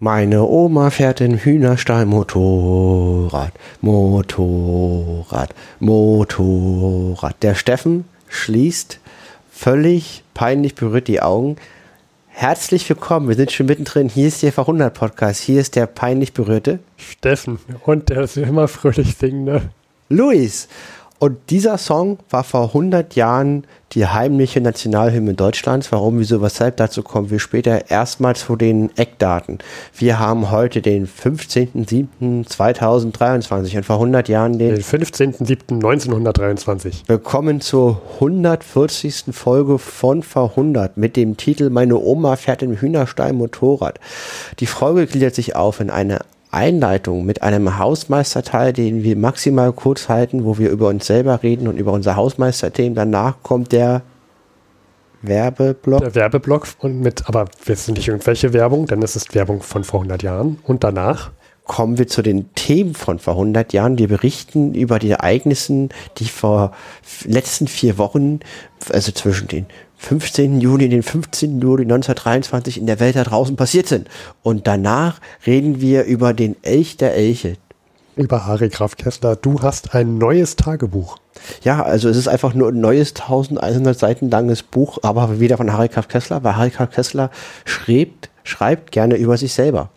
Meine Oma fährt in Hühnerstall Motorrad, Motorrad, Motorrad. Der Steffen schließt völlig peinlich berührt die Augen. Herzlich willkommen, wir sind schon mittendrin. Hier ist der Verhundert Podcast. Hier ist der peinlich berührte Steffen. Und der ist immer fröhlich singende. Luis. Und dieser Song war vor 100 Jahren die heimliche Nationalhymne Deutschlands. Warum, wieso, weshalb, dazu kommen wir später. Erstmal zu den Eckdaten. Wir haben heute den 15.07.2023 und vor 100 Jahren den, Den 15.07.1923. Willkommen zur 140. Folge von Verhundert mit dem Titel Meine Oma fährt im Hühnerstall Motorrad. Die Folge gliedert sich auf in eine Einleitung mit einem Hausmeisterteil, den wir maximal kurz halten, wo wir über uns selber reden und über unser Hausmeisterthemen. Danach kommt der Werbeblock. Der Werbeblock und mit, aber wir sind nicht irgendwelche Werbung, denn es ist Werbung von vor 100 Jahren. Und danach kommen wir zu den Themen von vor 100 Jahren. Wir berichten über die Ereignissen, die vor letzten vier Wochen, also zwischen den 15. Juli und den 15. Juli 1923 in der Welt da draußen passiert sind. Und danach reden wir über den Elch der Elche. über Harry Graf Kessler. Du hast ein neues Tagebuch. Ja, also es ist einfach nur ein neues 1100 Seiten langes Buch, aber wieder von Harry Graf Kessler, weil Harry Graf Kessler schreibt, schreibt gerne über sich selber.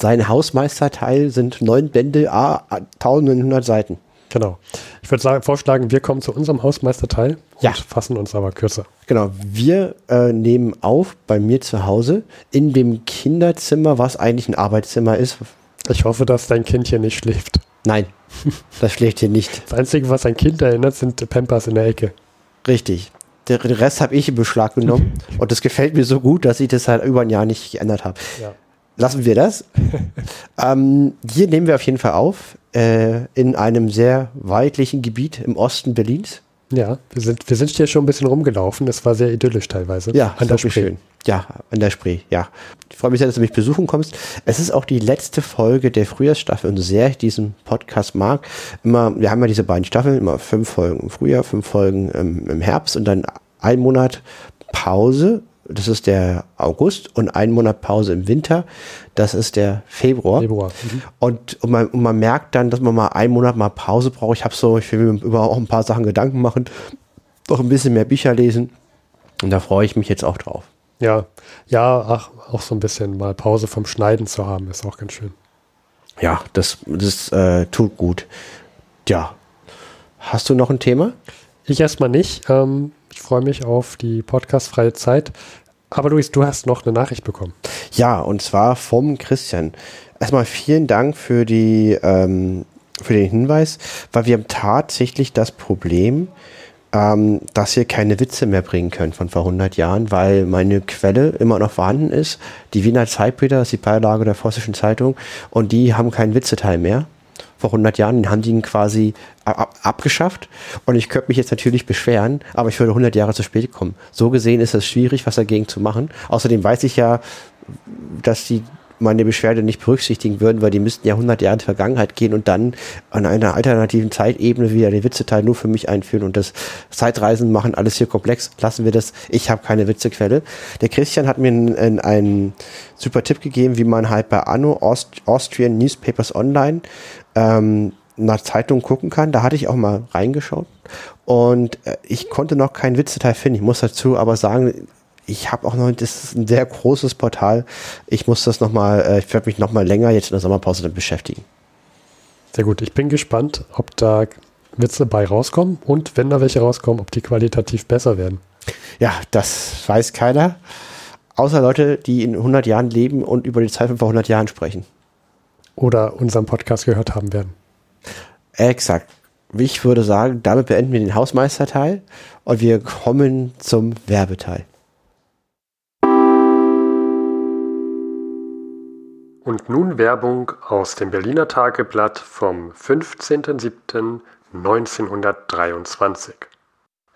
Sein Hausmeisterteil sind neun Bände, a 1100 Seiten. Genau. Ich würde sagen, vorschlagen, wir kommen zu unserem Hausmeisterteil Ja. und fassen uns aber kürzer. Genau, wir äh, nehmen auf bei mir zu Hause in dem Kinderzimmer, was eigentlich ein Arbeitszimmer ist. Ich hoffe, dass dein Kind hier nicht schläft. Nein, das schlägt hier nicht. Das Einzige, was ein Kind erinnert, sind Pampers in der Ecke. Richtig. Der den Rest habe ich in Beschlag genommen und das gefällt mir so gut, dass ich das halt über ein Jahr nicht geändert habe. Ja. Lassen wir das. ähm, hier nehmen wir auf jeden Fall auf äh, in einem sehr weitlichen Gebiet im Osten Berlins. Ja, wir sind, wir sind hier schon ein bisschen rumgelaufen. Es war sehr idyllisch teilweise. Ja, an der Spree. schön. Ja, an der Spree, ja. Ich freue mich sehr, dass du mich besuchen kommst. Es ist auch die letzte Folge der Frühjahrsstaffel und sehr ich diesen Podcast mag. Immer, wir haben ja diese beiden Staffeln, immer fünf Folgen im Frühjahr, fünf Folgen im, im Herbst und dann ein Monat Pause. Das ist der August und ein Monat Pause im Winter. Das ist der Februar. Februar. Mhm. Und, und, man, und man merkt dann, dass man mal einen Monat mal Pause braucht. Ich habe so, ich will mir über auch ein paar Sachen Gedanken machen, noch ein bisschen mehr Bücher lesen. Und da freue ich mich jetzt auch drauf. Ja, ja, ach, auch so ein bisschen mal Pause vom Schneiden zu haben, ist auch ganz schön. Ja, das, das äh, tut gut. Ja. Hast du noch ein Thema? Ich erstmal nicht. Ähm, ich freue mich auf die podcastfreie Zeit. Aber Luis, du hast noch eine Nachricht bekommen. Ja, und zwar vom Christian. Erstmal vielen Dank für die ähm, für den Hinweis, weil wir haben tatsächlich das Problem, ähm, dass wir keine Witze mehr bringen können von vor 100 Jahren, weil meine Quelle immer noch vorhanden ist. Die Wiener Zeitbilder, das ist die Beilage der Vossischen Zeitung, und die haben keinen Witzeteil mehr. Vor 100 Jahren haben die ihn quasi ab abgeschafft. Und ich könnte mich jetzt natürlich beschweren, aber ich würde 100 Jahre zu spät kommen. So gesehen ist es schwierig, was dagegen zu machen. Außerdem weiß ich ja, dass die meine Beschwerde nicht berücksichtigen würden, weil die müssten ja 100 Jahre in die Vergangenheit gehen und dann an einer alternativen Zeitebene wieder den Witzeteil nur für mich einführen und das Zeitreisen machen alles hier komplex. Lassen wir das. Ich habe keine Witzequelle. Der Christian hat mir einen, einen super Tipp gegeben, wie man halt bei Anno Aust Austrian Newspapers Online ähm, nach Zeitungen gucken kann. Da hatte ich auch mal reingeschaut und äh, ich konnte noch keinen Witzeteil finden. Ich muss dazu aber sagen, ich habe auch noch, das ist ein sehr großes Portal. Ich muss das nochmal, äh, ich werde mich nochmal länger jetzt in der Sommerpause damit beschäftigen. Sehr gut. Ich bin gespannt, ob da Witze bei rauskommen und wenn da welche rauskommen, ob die qualitativ besser werden. Ja, das weiß keiner. Außer Leute, die in 100 Jahren leben und über die Zeit von vor 100 Jahren sprechen. Oder unseren Podcast gehört haben werden. Exakt. Ich würde sagen, damit beenden wir den Hausmeisterteil und wir kommen zum Werbeteil. Und nun Werbung aus dem Berliner Tageblatt vom 15.07.1923.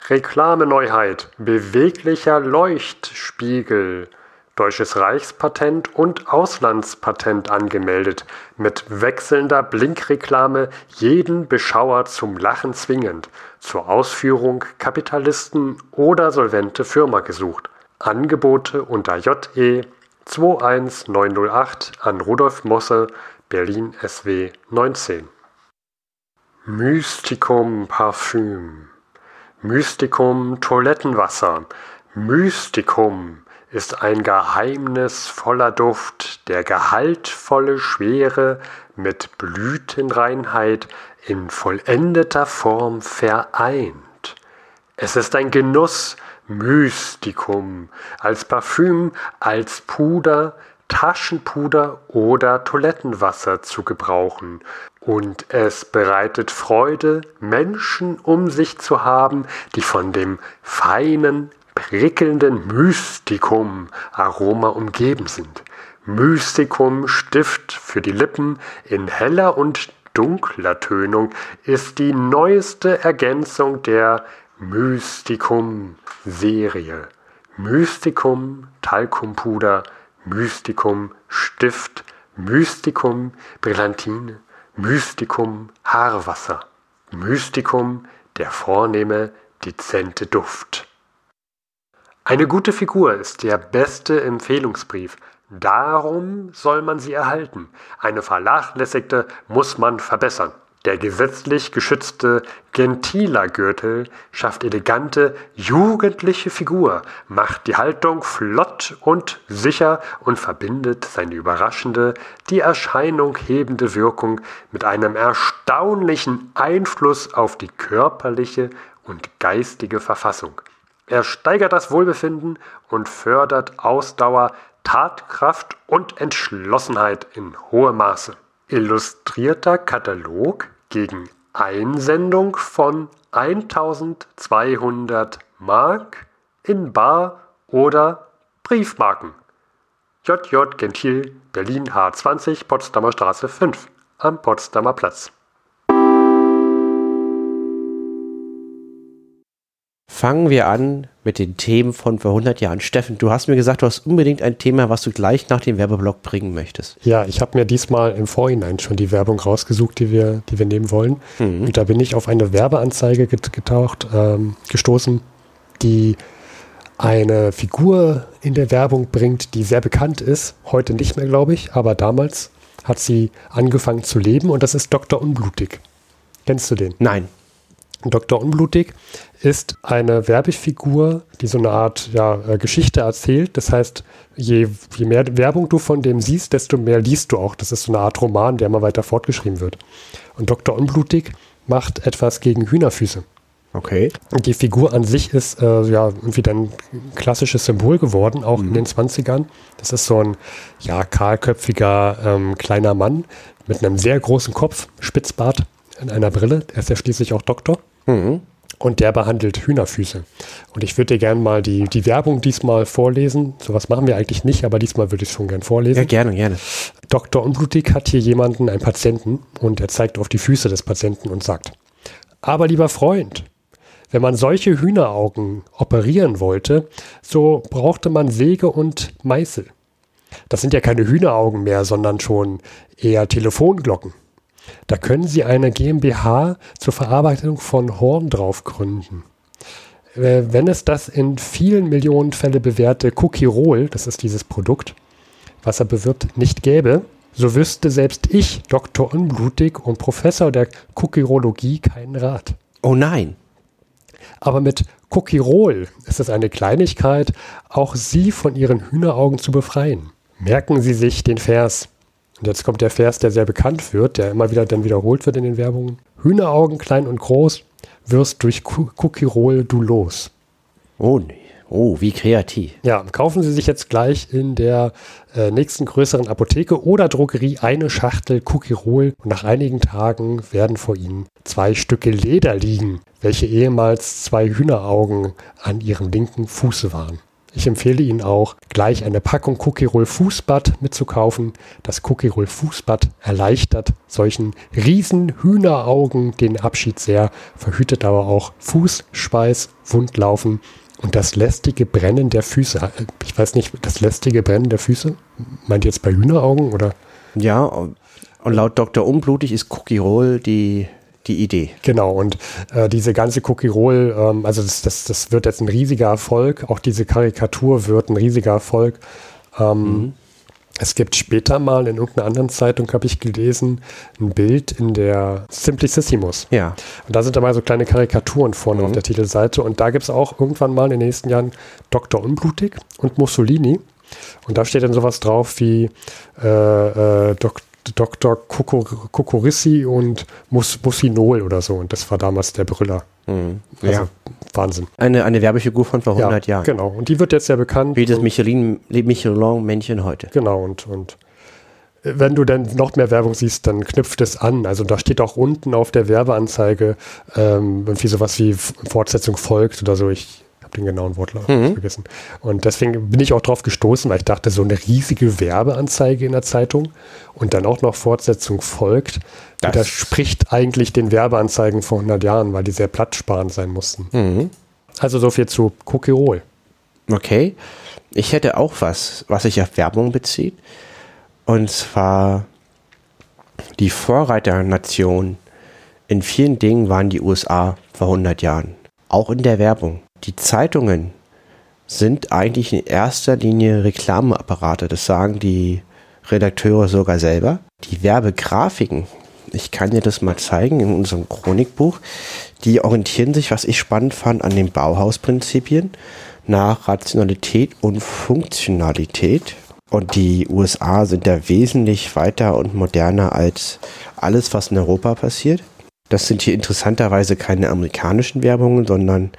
Reklameneuheit, beweglicher Leuchtspiegel, Deutsches Reichspatent und Auslandspatent angemeldet, mit wechselnder Blinkreklame jeden Beschauer zum Lachen zwingend, zur Ausführung Kapitalisten oder solvente Firma gesucht. Angebote unter JE 21908 an Rudolf Mosse, Berlin SW 19. Mystikum Parfüm. Mystikum Toilettenwasser. Mystikum ist ein geheimnisvoller Duft, der gehaltvolle Schwere mit Blütenreinheit in vollendeter Form vereint. Es ist ein Genuss, Mystikum, als Parfüm, als Puder, Taschenpuder oder Toilettenwasser zu gebrauchen. Und es bereitet Freude, Menschen um sich zu haben, die von dem feinen, prickelnden Mystikum Aroma umgeben sind. Mystikum Stift für die Lippen in heller und dunkler Tönung ist die neueste Ergänzung der Mystikum-Serie. Mystikum Talkumpuder, Mystikum Stift, Mystikum Brillantine, Mystikum Haarwasser, Mystikum der vornehme, dezente Duft. Eine gute Figur ist der beste Empfehlungsbrief. Darum soll man sie erhalten. Eine vernachlässigte muss man verbessern. Der gesetzlich geschützte Gentila-Gürtel schafft elegante, jugendliche Figur, macht die Haltung flott und sicher und verbindet seine überraschende, die Erscheinung hebende Wirkung mit einem erstaunlichen Einfluss auf die körperliche und geistige Verfassung. Er steigert das Wohlbefinden und fördert Ausdauer, Tatkraft und Entschlossenheit in hohem Maße illustrierter Katalog gegen Einsendung von 1200 Mark in Bar oder Briefmarken. JJ Gentil, Berlin H20, Potsdamer Straße 5 am Potsdamer Platz. Fangen wir an mit den Themen von vor 100 Jahren. Steffen, du hast mir gesagt, du hast unbedingt ein Thema, was du gleich nach dem Werbeblock bringen möchtest. Ja, ich habe mir diesmal im Vorhinein schon die Werbung rausgesucht, die wir, die wir nehmen wollen. Mhm. Und da bin ich auf eine Werbeanzeige getaucht, ähm, gestoßen, die eine Figur in der Werbung bringt, die sehr bekannt ist. Heute nicht mehr, glaube ich, aber damals hat sie angefangen zu leben und das ist Dr. Unblutig. Kennst du den? Nein. Dr. Unblutig ist eine Werbefigur, die so eine Art ja, äh, Geschichte erzählt. Das heißt, je, je mehr Werbung du von dem siehst, desto mehr liest du auch. Das ist so eine Art Roman, der immer weiter fortgeschrieben wird. Und Dr. Unblutig macht etwas gegen Hühnerfüße. Okay. Und die Figur an sich ist äh, ja irgendwie ein klassisches Symbol geworden, auch mhm. in den 20ern. Das ist so ein ja, kahlköpfiger ähm, kleiner Mann mit einem sehr großen Kopf, Spitzbart in einer Brille. Er ist ja schließlich auch Doktor. Mhm und der behandelt Hühnerfüße. Und ich würde dir gerne mal die, die Werbung diesmal vorlesen. Sowas machen wir eigentlich nicht, aber diesmal würde ich es schon gern vorlesen. Ja, gerne, gerne. Dr. Unblutig hat hier jemanden, einen Patienten, und er zeigt auf die Füße des Patienten und sagt, aber lieber Freund, wenn man solche Hühneraugen operieren wollte, so brauchte man Säge und Meißel. Das sind ja keine Hühneraugen mehr, sondern schon eher Telefonglocken. Da können Sie eine GmbH zur Verarbeitung von Horn drauf gründen. Äh, wenn es das in vielen Millionen Fälle bewährte Cookie-Roll, das ist dieses Produkt, was er bewirbt, nicht gäbe, so wüsste selbst ich, Dr. Unblutig und Professor der Cookie-Rologie, keinen Rat. Oh nein. Aber mit Cookie-Roll ist es eine Kleinigkeit, auch Sie von Ihren Hühneraugen zu befreien. Merken Sie sich den Vers. Und jetzt kommt der Vers, der sehr bekannt wird, der immer wieder dann wiederholt wird in den Werbungen. Hühneraugen klein und groß, wirst durch Cookie-Roll du los. Oh, nee. Oh, wie kreativ. Ja, kaufen Sie sich jetzt gleich in der äh, nächsten größeren Apotheke oder Drogerie eine Schachtel Cookie Roll und nach einigen Tagen werden vor Ihnen zwei Stücke Leder liegen, welche ehemals zwei Hühneraugen an Ihrem linken Fuße waren. Ich empfehle Ihnen auch, gleich eine Packung Cookie Roll Fußbad mitzukaufen. Das Cookie Roll Fußbad erleichtert solchen riesen Hühneraugen den Abschied sehr, verhütet aber auch Fußschweiß, Wundlaufen und das lästige Brennen der Füße. Ich weiß nicht, das lästige Brennen der Füße? Meint ihr jetzt bei Hühneraugen oder? Ja, und laut Dr. Unblutig ist Cookie Roll die die Idee. Genau, und äh, diese ganze Cookie Roll, ähm, also das, das, das wird jetzt ein riesiger Erfolg. Auch diese Karikatur wird ein riesiger Erfolg. Ähm, mhm. Es gibt später mal in irgendeiner anderen Zeitung, habe ich gelesen, ein Bild in der Simplicissimus. Ja. Und da sind dabei so kleine Karikaturen vorne mhm. auf der Titelseite. Und da gibt es auch irgendwann mal in den nächsten Jahren Dr. Unblutig und Mussolini. Und da steht dann sowas drauf wie äh, äh, Dok Dr. Kokorissi und Mus Musinol oder so. Und das war damals der Brüller. Mhm. Also ja. Wahnsinn. Eine, eine Werbefigur von vor 100 ja, Jahren. Genau. Und die wird jetzt ja bekannt. Wie das Michelin-Männchen heute. Genau. Und, und wenn du dann noch mehr Werbung siehst, dann knüpft es an. Also da steht auch unten auf der Werbeanzeige ähm, irgendwie sowas wie Fortsetzung folgt oder so. Ich habe den genauen Wortlaut mhm. vergessen. Und deswegen bin ich auch drauf gestoßen, weil ich dachte, so eine riesige Werbeanzeige in der Zeitung und dann auch noch Fortsetzung folgt, das widerspricht eigentlich den Werbeanzeigen vor 100 Jahren, weil die sehr platzsparend sein mussten. Mhm. Also so viel zu Cookie Okay. Ich hätte auch was, was sich auf Werbung bezieht. Und zwar die Vorreiternation in vielen Dingen waren die USA vor 100 Jahren. Auch in der Werbung. Die Zeitungen sind eigentlich in erster Linie Reklameapparate. Das sagen die Redakteure sogar selber. Die Werbegrafiken, ich kann dir das mal zeigen in unserem Chronikbuch, die orientieren sich, was ich spannend fand, an den Bauhausprinzipien nach Rationalität und Funktionalität. Und die USA sind da wesentlich weiter und moderner als alles, was in Europa passiert. Das sind hier interessanterweise keine amerikanischen Werbungen, sondern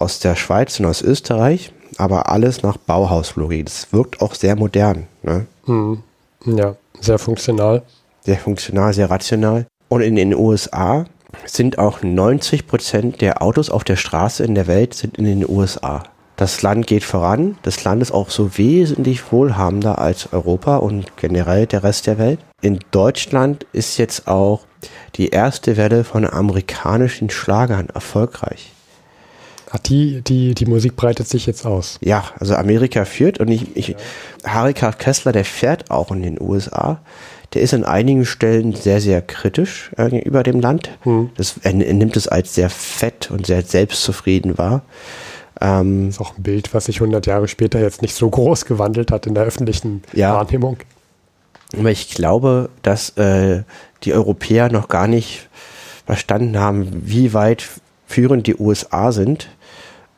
aus der Schweiz und aus Österreich, aber alles nach Bauhauslogik. Das wirkt auch sehr modern. Ne? Hm. Ja, sehr funktional. Sehr funktional, sehr rational. Und in den USA sind auch 90 Prozent der Autos auf der Straße in der Welt sind in den USA. Das Land geht voran. Das Land ist auch so wesentlich wohlhabender als Europa und generell der Rest der Welt. In Deutschland ist jetzt auch die erste Welle von amerikanischen Schlagern erfolgreich. Ach, die, die, die Musik breitet sich jetzt aus. Ja, also Amerika führt und ich, ich ja. Harry K. Kessler, der fährt auch in den USA. Der ist an einigen Stellen sehr, sehr kritisch äh, gegenüber dem Land. Hm. Das, er, er, nimmt es als sehr fett und sehr selbstzufrieden wahr. Ähm, das ist auch ein Bild, was sich 100 Jahre später jetzt nicht so groß gewandelt hat in der öffentlichen ja. Wahrnehmung. Aber ich glaube, dass äh, die Europäer noch gar nicht verstanden haben, wie weit führend die USA sind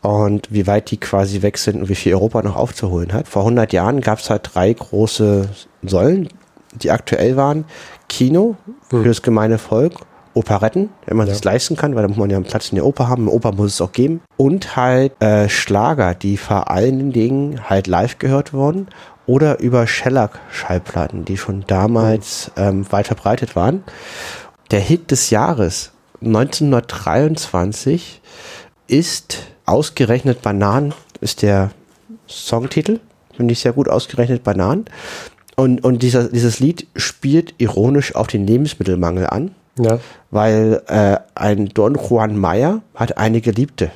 und wie weit die quasi weg sind und wie viel Europa noch aufzuholen hat. Vor 100 Jahren gab es halt drei große Säulen, die aktuell waren. Kino für hm. das gemeine Volk, Operetten, wenn man ja. das leisten kann, weil da muss man ja einen Platz in der Oper haben, eine Oper muss es auch geben. Und halt äh, Schlager, die vor allen Dingen halt live gehört wurden oder über Shellac-Schallplatten, die schon damals hm. ähm, weit verbreitet waren. Der Hit des Jahres 1923 ist Ausgerechnet Bananen ist der Songtitel. Finde ich sehr gut ausgerechnet Bananen. Und, und dieser, dieses Lied spielt ironisch auf den Lebensmittelmangel an. Ja. Weil äh, ein Don Juan Mayer hat eine Geliebte.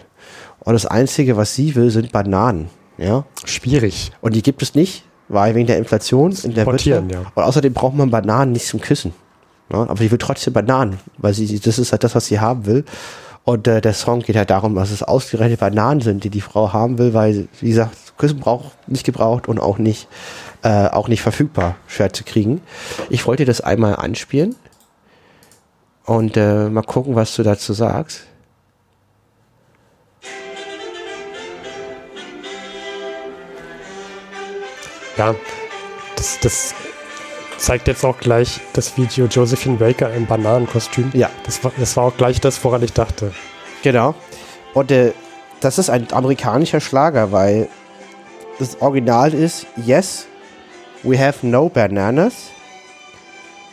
Und das Einzige, was sie will, sind Bananen. Ja? Schwierig. Und die gibt es nicht, weil wegen der Inflation in der Wirtschaft. Ja. Und außerdem braucht man Bananen nicht zum Küssen. Ja? Aber sie will trotzdem Bananen, weil sie, das ist halt das, was sie haben will. Und äh, der Song geht halt darum, dass es ausgerechnet Bananen sind, die die Frau haben will, weil, wie gesagt, Küssen braucht nicht gebraucht und auch nicht, äh, auch nicht verfügbar, schwer zu kriegen. Ich wollte das einmal anspielen und äh, mal gucken, was du dazu sagst. Ja, das, das zeigt jetzt auch gleich das Video Josephine Baker im Bananenkostüm. Ja. Das war, das war auch gleich das, woran ich dachte. Genau. Und äh, das ist ein amerikanischer Schlager, weil das Original ist Yes, we have no bananas.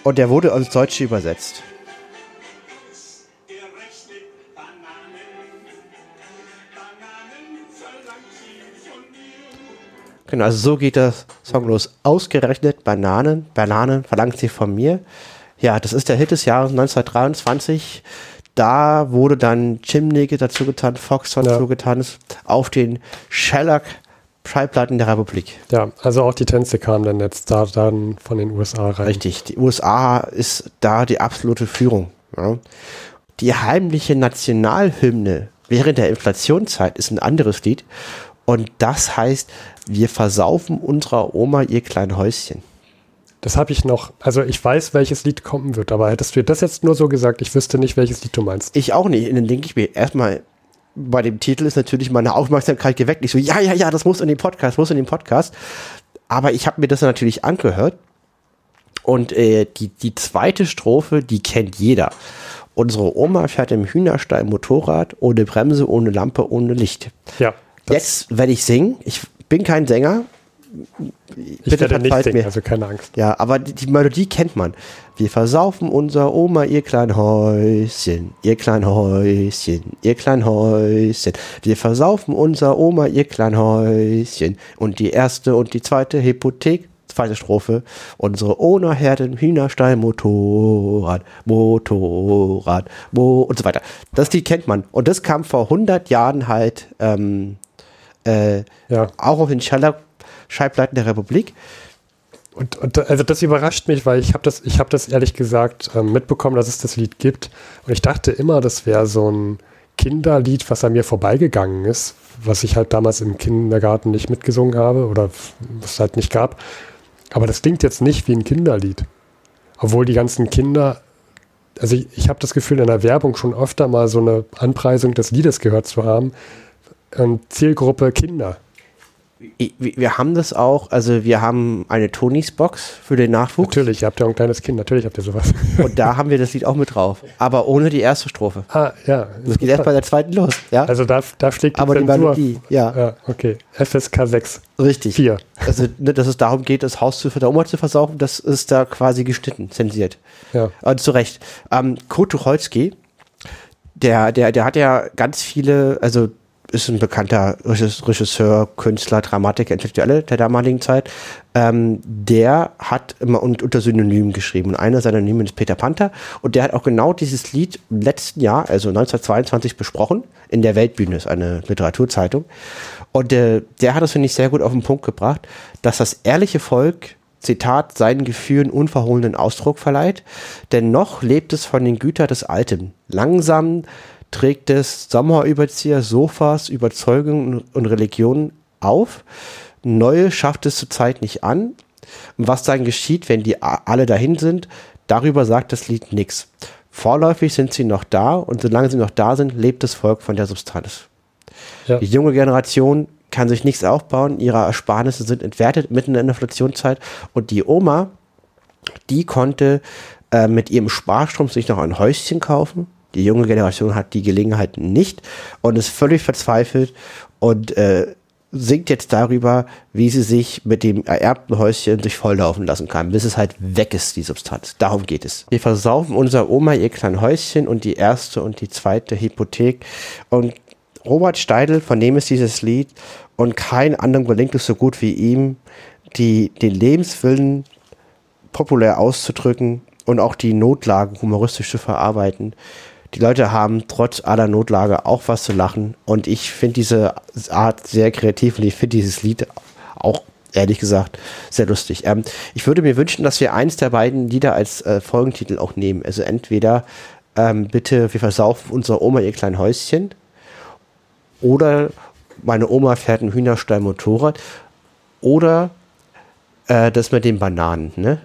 Und der wurde als Deutsch übersetzt. Genau, also so geht das Song los. Ausgerechnet Bananen, Bananen verlangt sie von mir. Ja, das ist der Hit des Jahres 1923. Da wurde dann Chimney dazu getan, Fox dazu ja. getan, auf den Shellac Schallplatten der Republik. Ja, also auch die Tänze kamen dann jetzt da dann von den USA rein. Richtig, die USA ist da die absolute Führung. Ja. Die heimliche Nationalhymne während der Inflationszeit ist ein anderes Lied und das heißt Wir versaufen unserer Oma ihr kleines Häuschen. Das habe ich noch. Also ich weiß, welches Lied kommen wird, aber hättest du das jetzt nur so gesagt, ich wüsste nicht, welches Lied du meinst. Ich auch nicht. Und dann denke ich mir erstmal, bei dem Titel ist natürlich meine Aufmerksamkeit geweckt. Ich so, ja, ja, ja, das muss in den Podcast, muss in den Podcast. Aber ich habe mir das natürlich angehört. Und äh, die, die zweite Strophe, die kennt jeder. Unsere Oma fährt im Hühnerstall Motorrad, ohne Bremse, ohne Lampe, ohne Licht. Ja. Jetzt werde ich singen. Ich bin kein Sänger. Ich werde nicht singen, mir. also keine Angst. Ja, aber die, die Melodie kennt man. Wir versaufen unser Oma ihr klein Häuschen, ihr klein Häuschen, ihr klein Häuschen. Wir versaufen unser Oma ihr klein Häuschen. Und die erste und die zweite Hypothek, zweite Strophe. Unsere Ona Herden, Hühnerstall, Motorrad, Motorrad, Mo und so weiter. Das Lied kennt man. Und das kam vor 100 Jahren halt ähm, äh, Ja. auch auf den Schallplatten der Republik. Und, und also das überrascht mich, weil ich habe das, ich habe das ehrlich gesagt ähm, mitbekommen, dass es das Lied gibt. Und ich dachte immer, das wäre so ein Kinderlied, was an mir vorbeigegangen ist, was ich halt damals im Kindergarten nicht mitgesungen habe oder was es halt nicht gab. Aber das klingt jetzt nicht wie ein Kinderlied. Obwohl die ganzen Kinder, also ich, ich habe das Gefühl, in der Werbung schon öfter mal so eine Anpreisung des Liedes gehört zu haben. Zielgruppe Kinder. Wir haben das auch, also wir haben eine Tonys Box für den Nachwuchs Natürlich, ihr habt ja auch ein kleines Kind, natürlich habt ihr sowas. und da haben wir das Lied auch mit drauf, aber ohne die erste Strophe. ah, ja. Das geht erst bei der zweiten los, ja? Also da, da schlägt die aber die Zensur. Melodie, ja, Ja, okay. FSK 6, richtig. 4. Also, ne, dass es darum geht, das Haus zu, der Oma zu versaufen, das ist da quasi geschnitten, zensiert. Ja. Und zu Recht. Ähm, Kurt Tucholsky, der, der, der hat ja ganz viele, also ist ein bekannter Regis- Regisseur, Künstler, Dramatiker, Intellektuelle der damaligen Zeit. Ähm, der hat immer un unter Synonymen geschrieben. Und einer seiner Synonyme ist Peter Panther. Und der hat auch genau dieses Lied im letzten Jahr, also 1922, besprochen. In der Weltbühne ist eine Literaturzeitung. Und äh, der hat das, finde ich, sehr gut auf den Punkt gebracht, dass das ehrliche Volk Zitat, seinen Gefühlen unverhohlenen Ausdruck verleiht, denn noch lebt es von den Gütern des Alten. Langsam trägt es Sommerüberzieher, Sofas, Überzeugungen und Religionen auf. Neue schafft es zurzeit nicht an. Und was dann geschieht, wenn die alle dahin sind, darüber sagt das Lied nichts. Vorläufig sind sie noch da und solange sie noch da sind, lebt das Volk von der Substanz. Ja. Die junge Generation kann sich nichts aufbauen, ihre Ersparnisse sind entwertet mitten in der Inflationszeit und die Oma, die konnte äh, mit ihrem Sparstrom sich noch ein Häuschen kaufen. Die junge Generation hat die Gelegenheit nicht und ist völlig verzweifelt und äh, singt jetzt darüber, wie sie sich mit dem ererbten Häuschen sich volllaufen lassen kann, bis es halt weg ist, die Substanz. Darum geht es. Wir versaufen unserer Oma ihr kleines Häuschen und die erste und die zweite Hypothek. Und Robert Steidl, von dem ist dieses Lied und kein anderem gelingt es so gut wie ihm, die, den Lebenswillen populär auszudrücken und auch die Notlage humoristisch zu verarbeiten. Die Leute haben trotz aller Notlage auch was zu lachen und ich finde diese Art sehr kreativ und ich finde dieses Lied auch ehrlich gesagt sehr lustig. Ähm, ich würde mir wünschen, dass wir eins der beiden Lieder als äh, Folgentitel auch nehmen. Also entweder ähm, bitte, wir versaufen unserer Oma ihr kleines Häuschen oder meine Oma fährt ein Hühnerstall Motorrad oder äh, das mit den Bananen, ne?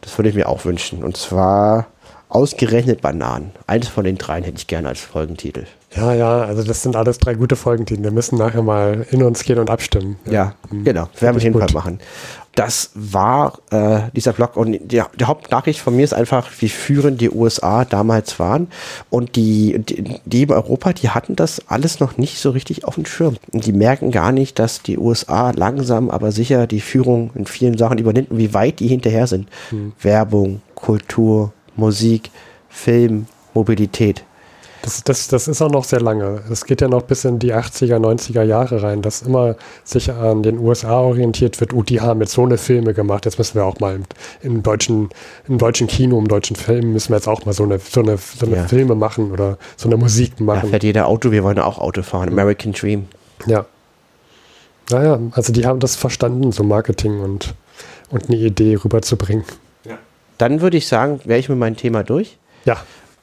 Das würde ich mir auch wünschen. Und zwar ausgerechnet Bananen. Eines von den dreien hätte ich gerne als Folgentitel. Ja, ja, also das sind alles drei gute Folgentitel. Wir müssen nachher mal in uns gehen und abstimmen. Ja, Mhm. genau. Werden wir auf jeden Fall gut. machen. Das war äh, dieser Blog und die, die Hauptnachricht von mir ist einfach, wie führend die USA damals waren und die, die, die in Europa, die hatten das alles noch nicht so richtig auf dem Schirm. Und die merken gar nicht, dass die USA langsam, aber sicher die Führung in vielen Sachen übernimmt und wie weit die hinterher sind. Mhm. Werbung, Kultur, Musik, Film, Mobilität. Das, das, das ist auch noch sehr lange. Es geht ja noch bis in die 80er, 90er Jahre rein, dass immer sich an den USA orientiert wird. Oh, die haben jetzt so eine Filme gemacht. Jetzt müssen wir auch mal im, im, deutschen, im deutschen Kino, im deutschen Film müssen wir jetzt auch mal so eine, so eine, so eine Ja. Filme machen oder so eine Musik Da machen. fährt jeder Auto, wir wollen auch Auto fahren. American Dream. Ja. Naja, also die haben das verstanden, so Marketing und, und eine Idee rüberzubringen. Dann würde ich sagen, wäre ich mit meinem Thema durch. Ja,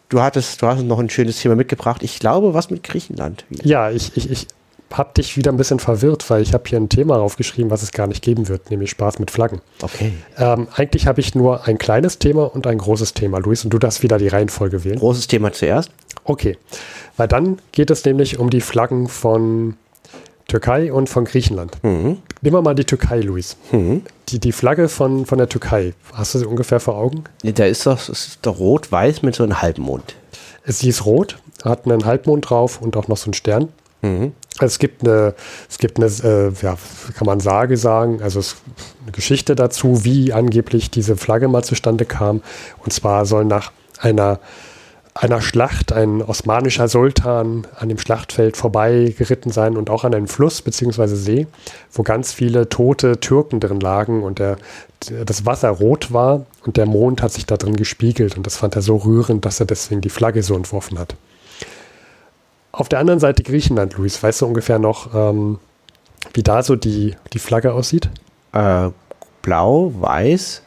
Du hattest, du hast noch ein schönes Thema mitgebracht. Ich glaube, was mit Griechenland. wieder. ja, ich, ich, ich, habe dich wieder ein bisschen verwirrt, weil ich habe hier ein Thema aufgeschrieben, was es gar nicht geben wird, nämlich Spaß mit Flaggen. Okay. Ähm, eigentlich habe ich nur ein kleines Thema und ein großes Thema, Luis, und du darfst wieder die Reihenfolge wählen. Großes Thema zuerst. Okay, weil dann geht es nämlich um die Flaggen von Türkei und von Griechenland. Mhm. Nehmen wir mal die Türkei, Luis. Mhm. Die, die Flagge von, von der Türkei, hast du sie ungefähr vor Augen? Da ist doch, ist doch rot-weiß mit so einem Halbmond. Sie ist rot, hat einen Halbmond drauf und auch noch so einen Stern. Mhm. Es gibt eine, es gibt eine, äh, ja, kann man Sage sagen, also es, eine Geschichte dazu, wie angeblich diese Flagge mal zustande kam. Und zwar soll nach einer, einer Schlacht ein osmanischer Sultan an dem Schlachtfeld vorbeigeritten sein und auch an einem Fluss bzw. See, wo ganz viele tote Türken drin lagen und der, das Wasser rot war und der Mond hat sich da drin gespiegelt und das fand er so rührend, dass er deswegen die Flagge so entworfen hat. Auf der anderen Seite Griechenland, Luis, weißt du ungefähr noch, ähm, wie da so die, die Flagge aussieht? Äh, blau, weiß.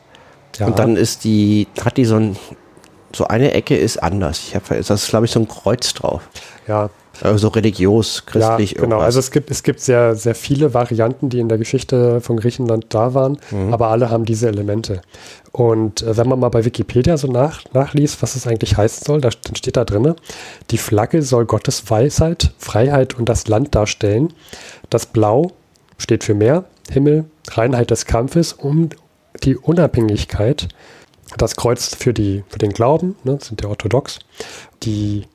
Ja. Und dann ist die, hat die so ein, so eine Ecke ist anders. Ich habe, das ist glaube ich so ein Kreuz drauf. ja, Äh, so religiös, christlich ja, genau. irgendwas. Also es gibt, es gibt sehr, sehr viele Varianten, die in der Geschichte von Griechenland da waren, Mhm. aber alle haben diese Elemente. Und äh, wenn man mal bei Wikipedia so nach, nachliest, was es eigentlich heißen soll, da, dann steht da drin, die Flagge soll Gottes Weisheit, Freiheit und das Land darstellen. Das Blau steht für Meer, Himmel, Reinheit des Kampfes und die Unabhängigkeit. Das Kreuz für, die, für den Glauben, ne, sind ja orthodox. Die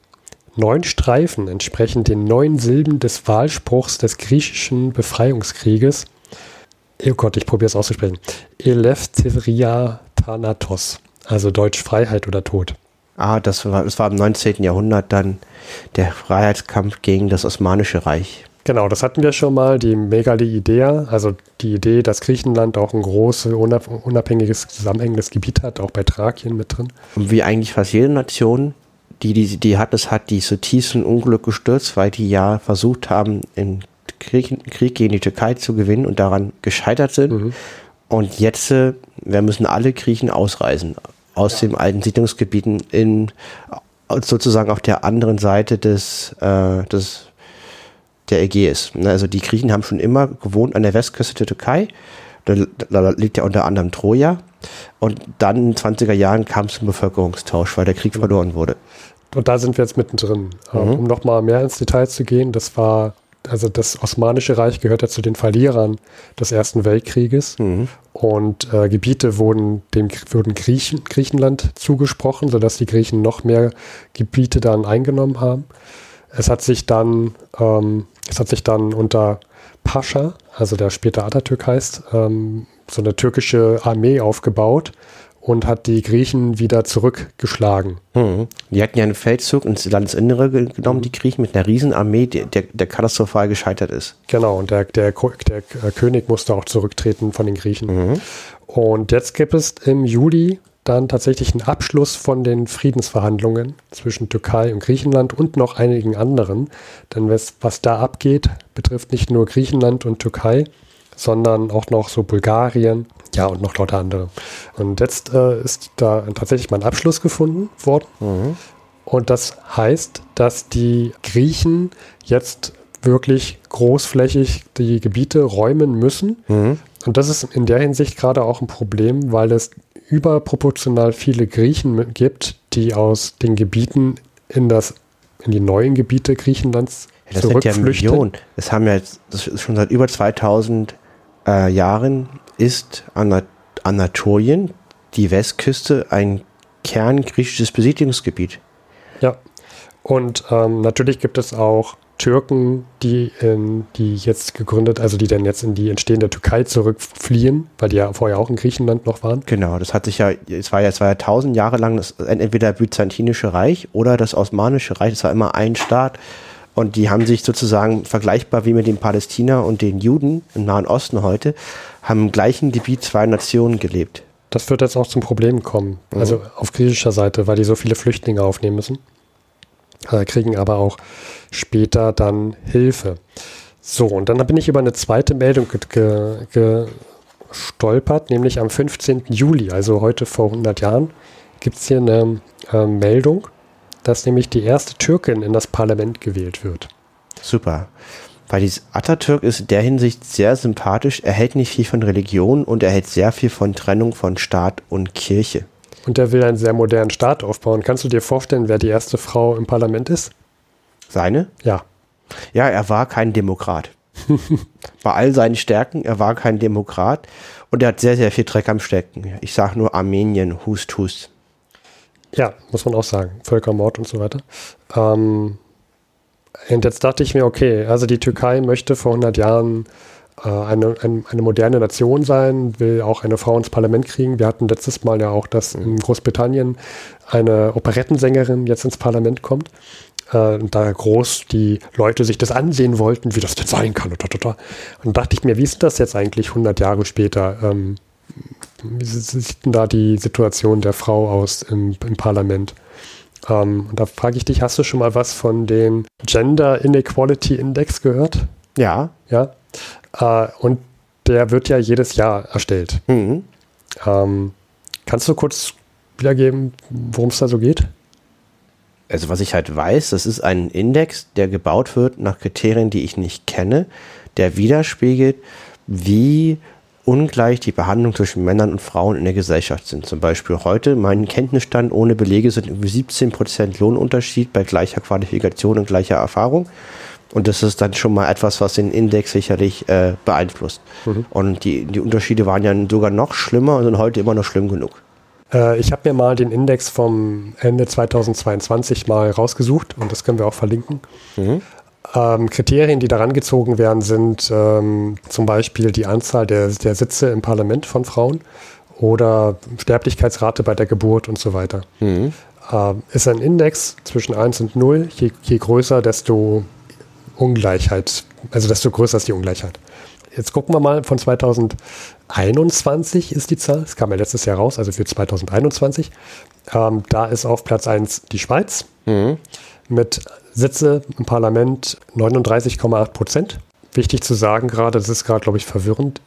neun Streifen entsprechen den neun Silben des Wahlspruchs des griechischen Befreiungskrieges. Oh Gott, ich probiere es auszusprechen. Eleftheria Thanatos, also Deutsch Freiheit oder Tod. ah, das war, das war im 19. Jahrhundert dann der Freiheitskampf gegen das Osmanische Reich. Genau, das hatten wir schon mal, die Megali-Idea, also die Idee, dass Griechenland auch ein großes, unab unabhängiges, zusammenhängendes Gebiet hat, auch bei Thrakien mit drin. Und wie eigentlich fast jede Nation, die die Idee hat, es hat die so tiefsten Unglück gestürzt, weil die ja versucht haben, im Krieg, Krieg gegen die Türkei zu gewinnen und daran gescheitert sind. Mhm. Und jetzt, äh, wir müssen alle Griechen ausreisen aus den alten Siedlungsgebieten in sozusagen auf der anderen Seite des, äh, des der Ägäis. Ne, Also die Griechen haben schon immer gewohnt an der Westküste der Türkei. Da, da liegt ja unter anderem Troja. Und dann in den 20er Jahren kam es zum Bevölkerungstausch, weil der Krieg verloren wurde. Und da sind wir jetzt mittendrin. Ähm, Um nochmal mehr ins Detail zu gehen, das war, also das Osmanische Reich gehört ja zu den Verlierern des Ersten Weltkrieges. Und äh, Gebiete wurden dem wurden Griechen, Griechenland zugesprochen, sodass die Griechen noch mehr Gebiete dann eingenommen haben. Es hat sich dann, ähm, es hat sich dann unter Pascha, also der später Atatürk heißt, ähm, so eine türkische Armee aufgebaut und hat die Griechen wieder zurückgeschlagen. Mhm. Die hatten ja einen Feldzug ins Landesinnere ge- genommen, die Griechen, mit einer Riesenarmee, der, der, der katastrophal gescheitert ist. Genau, und der, der, der äh, König musste auch zurücktreten von den Griechen. Und jetzt gibt es im Juli dann tatsächlich einen Abschluss von den Friedensverhandlungen zwischen Türkei und Griechenland und noch einigen anderen. Denn was, was da abgeht, betrifft nicht nur Griechenland und Türkei, sondern auch noch so Bulgarien, ja, und noch lauter andere. Und jetzt äh, ist da tatsächlich mal ein Abschluss gefunden worden. Und das heißt, dass die Griechen jetzt wirklich großflächig die Gebiete räumen müssen. Und das ist in der Hinsicht gerade auch ein Problem, weil es überproportional viele Griechen gibt, die aus den Gebieten in, das, in die neuen Gebiete Griechenlands Ja, das sind ja zurückflüchten. Millionen. Das haben ja jetzt, schon seit über 2000 äh, Jahren ist Ana- Anatolien, die Westküste, ein kerngriechisches Besiedlungsgebiet. Ja. Und ähm, natürlich gibt es auch Türken, die, in, die jetzt gegründet, also die dann jetzt in die entstehende Türkei zurückfliehen, weil die ja vorher auch in Griechenland noch waren. Genau, das hat sich ja, es war ja, es war ja tausend Jahre lang das entweder Byzantinische Reich oder das Osmanische Reich, es war immer ein Staat. Und die haben sich sozusagen vergleichbar wie mit den Palästina und den Juden im Nahen Osten heute, haben im gleichen Gebiet zwei Nationen gelebt. Das wird jetzt auch zum Problem kommen. Also auf griechischer Seite, weil die so viele Flüchtlinge aufnehmen müssen. Äh, kriegen aber auch später dann Hilfe. So, und dann bin ich über eine zweite Meldung ge ge gestolpert, nämlich am 15. Juli, also heute vor 100 Jahren, gibt es hier eine äh, Meldung, dass nämlich die erste Türkin in das Parlament gewählt wird. Super. Weil dieses Atatürk ist in der Hinsicht sehr sympathisch. Er hält nicht viel von Religion und er hält sehr viel von Trennung von Staat und Kirche. Und er will einen sehr modernen Staat aufbauen. Kannst du dir vorstellen, wer die erste Frau im Parlament ist? Seine? Ja. Ja, er war kein Demokrat. Bei all seinen Stärken, er war kein Demokrat und er hat sehr, sehr viel Dreck am Stecken. Ich sage nur Armenien, Hust, Hust. Ja, muss man auch sagen. Völkermord und so weiter. Ähm, und jetzt dachte ich mir, okay, also die Türkei möchte vor 100 Jahren äh, eine, ein, eine moderne Nation sein, will auch eine Frau ins Parlament kriegen. Wir hatten letztes Mal ja auch, dass in Großbritannien eine Operettensängerin jetzt ins Parlament kommt. Äh, und da groß die Leute sich das ansehen wollten, wie das denn sein kann. Und, dachte ich mir, wie ist das jetzt eigentlich 100 Jahre später? Ähm, wie sieht denn da die Situation der Frau aus im, im Parlament? Ähm, und da frage ich dich, hast du schon mal was von dem Gender Inequality Index gehört? Ja. Ja. Äh, und der wird ja jedes Jahr erstellt. Mhm. Ähm, kannst du kurz wiedergeben, worum es da so geht? Also was ich halt weiß, das ist ein Index, der gebaut wird nach Kriterien, die ich nicht kenne, der widerspiegelt, wie ungleich die Behandlung zwischen Männern und Frauen in der Gesellschaft sind. Zum Beispiel heute, mein Kenntnisstand ohne Belege sind irgendwie 17% Lohnunterschied bei gleicher Qualifikation und gleicher Erfahrung. Und das ist dann schon mal etwas, was den Index sicherlich äh, beeinflusst. Mhm. Und die, die Unterschiede waren ja sogar noch schlimmer und sind heute immer noch schlimm genug. Äh, ich habe mir mal den Index vom Ende 2022 mal rausgesucht und das können wir auch verlinken. Mhm. Ähm, Kriterien, die daran gezogen werden, sind ähm, zum Beispiel die Anzahl der, der Sitze im Parlament von Frauen oder Sterblichkeitsrate bei der Geburt und so weiter. Mhm. Ähm, ist ein Index zwischen 1 und 0. Je, je größer, desto Ungleichheit, also desto größer ist die Ungleichheit. Jetzt gucken wir mal, von 2021 ist die Zahl, es kam ja letztes Jahr raus, also für 2021. Ähm, da ist auf Platz 1 die Schweiz mhm. mit Sitze im Parlament 39,8 Prozent. Wichtig zu sagen gerade, das ist gerade, glaube ich, verwirrend.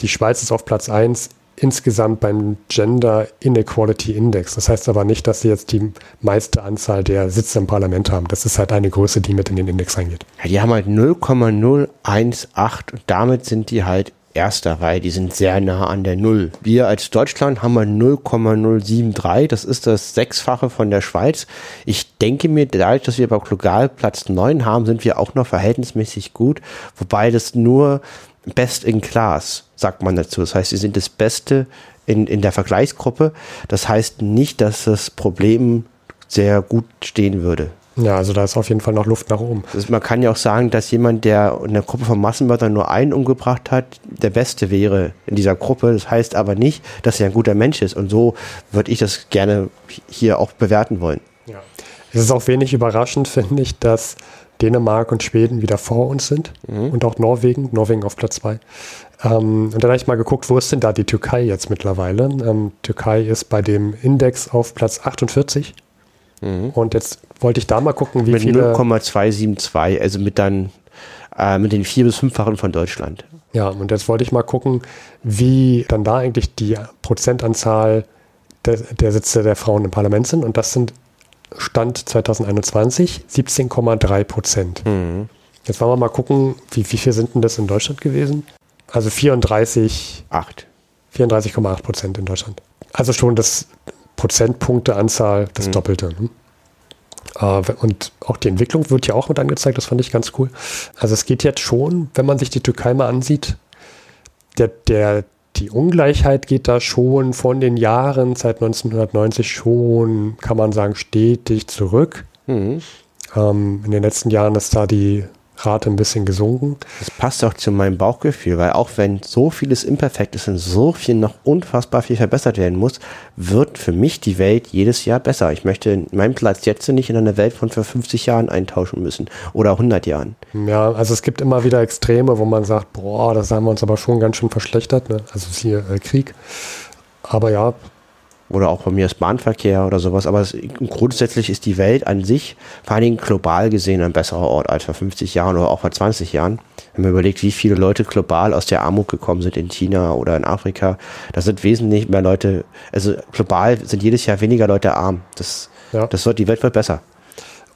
Die Schweiz ist auf Platz 1 insgesamt beim Gender Inequality Index. Das heißt aber nicht, dass sie jetzt die meiste Anzahl der Sitze im Parlament haben. Das ist halt eine Größe, die mit in den Index reingeht. Ja, die haben halt 0,018 und damit sind die halt erster, weil die sind sehr nah an der Null. Wir als Deutschland haben wir 0,073, das ist das Sechsfache von der Schweiz. Ich denke mir, dadurch, dass wir bei Glogal Platz 9 haben, sind wir auch noch verhältnismäßig gut, wobei das nur Best in Class, sagt man dazu. Das heißt, sie sind das Beste in, in der Vergleichsgruppe. Das heißt nicht, dass das Problem sehr gut stehen würde. Ja, also da ist auf jeden Fall noch Luft nach oben. Also man kann ja auch sagen, dass jemand, der in der Gruppe von Massenmördern nur einen umgebracht hat, der Beste wäre in dieser Gruppe. Das heißt aber nicht, dass er ein guter Mensch ist. Und so würde ich das gerne hier auch bewerten wollen. Ja. Es ist auch wenig überraschend, finde ich, dass Dänemark und Schweden wieder vor uns sind mhm. und auch Norwegen, Norwegen auf Platz 2. Ähm, und dann habe ich mal geguckt, wo ist denn da die Türkei jetzt mittlerweile? Ähm, Türkei ist bei dem Index auf Platz 48. Mhm. Und jetzt wollte ich da mal gucken, wie mit viele. 0,272, also mit dann äh, mit den vier- bis fünffachen von Deutschland. Ja, und jetzt wollte ich mal gucken, wie dann da eigentlich die Prozentanzahl der, der Sitze der Frauen im Parlament sind. Und das sind Stand 2021 17,3 Prozent. Mhm. Jetzt wollen wir mal gucken, wie, wie viel sind denn das in Deutschland gewesen? Also 34. 34,8 Prozent in Deutschland. Also schon das Prozentpunkteanzahl das mhm. Doppelte. Ne? Äh, und auch die Entwicklung wird ja auch mit angezeigt, das fand ich ganz cool. Also es geht jetzt schon, wenn man sich die Türkei mal ansieht, der, der, die Ungleichheit geht da schon von den Jahren seit 1990 schon, kann man sagen, stetig zurück. Mhm. Ähm, in den letzten Jahren ist da die Rate ein bisschen gesunken. Das passt auch zu meinem Bauchgefühl, weil auch wenn so vieles imperfekt ist und so viel noch unfassbar viel verbessert werden muss, wird für mich die Welt jedes Jahr besser. Ich möchte meinen Platz jetzt nicht in einer Welt von vor 50 Jahren eintauschen müssen oder 100 Jahren. Ja, also es gibt immer wieder Extreme, wo man sagt, boah, das haben wir uns aber schon ganz schön verschlechtert. Ne? Also hier äh, Krieg. Aber ja, oder auch bei mir ist Bahnverkehr oder sowas. Aber es, grundsätzlich ist die Welt an sich, vor allen Dingen global gesehen, ein besserer Ort als vor 50 Jahren oder auch vor 20 Jahren. Wenn man überlegt, wie viele Leute global aus der Armut gekommen sind in China oder in Afrika, da sind wesentlich mehr Leute, also global sind jedes Jahr weniger Leute arm. Das, ja. das wird, die Welt wird besser.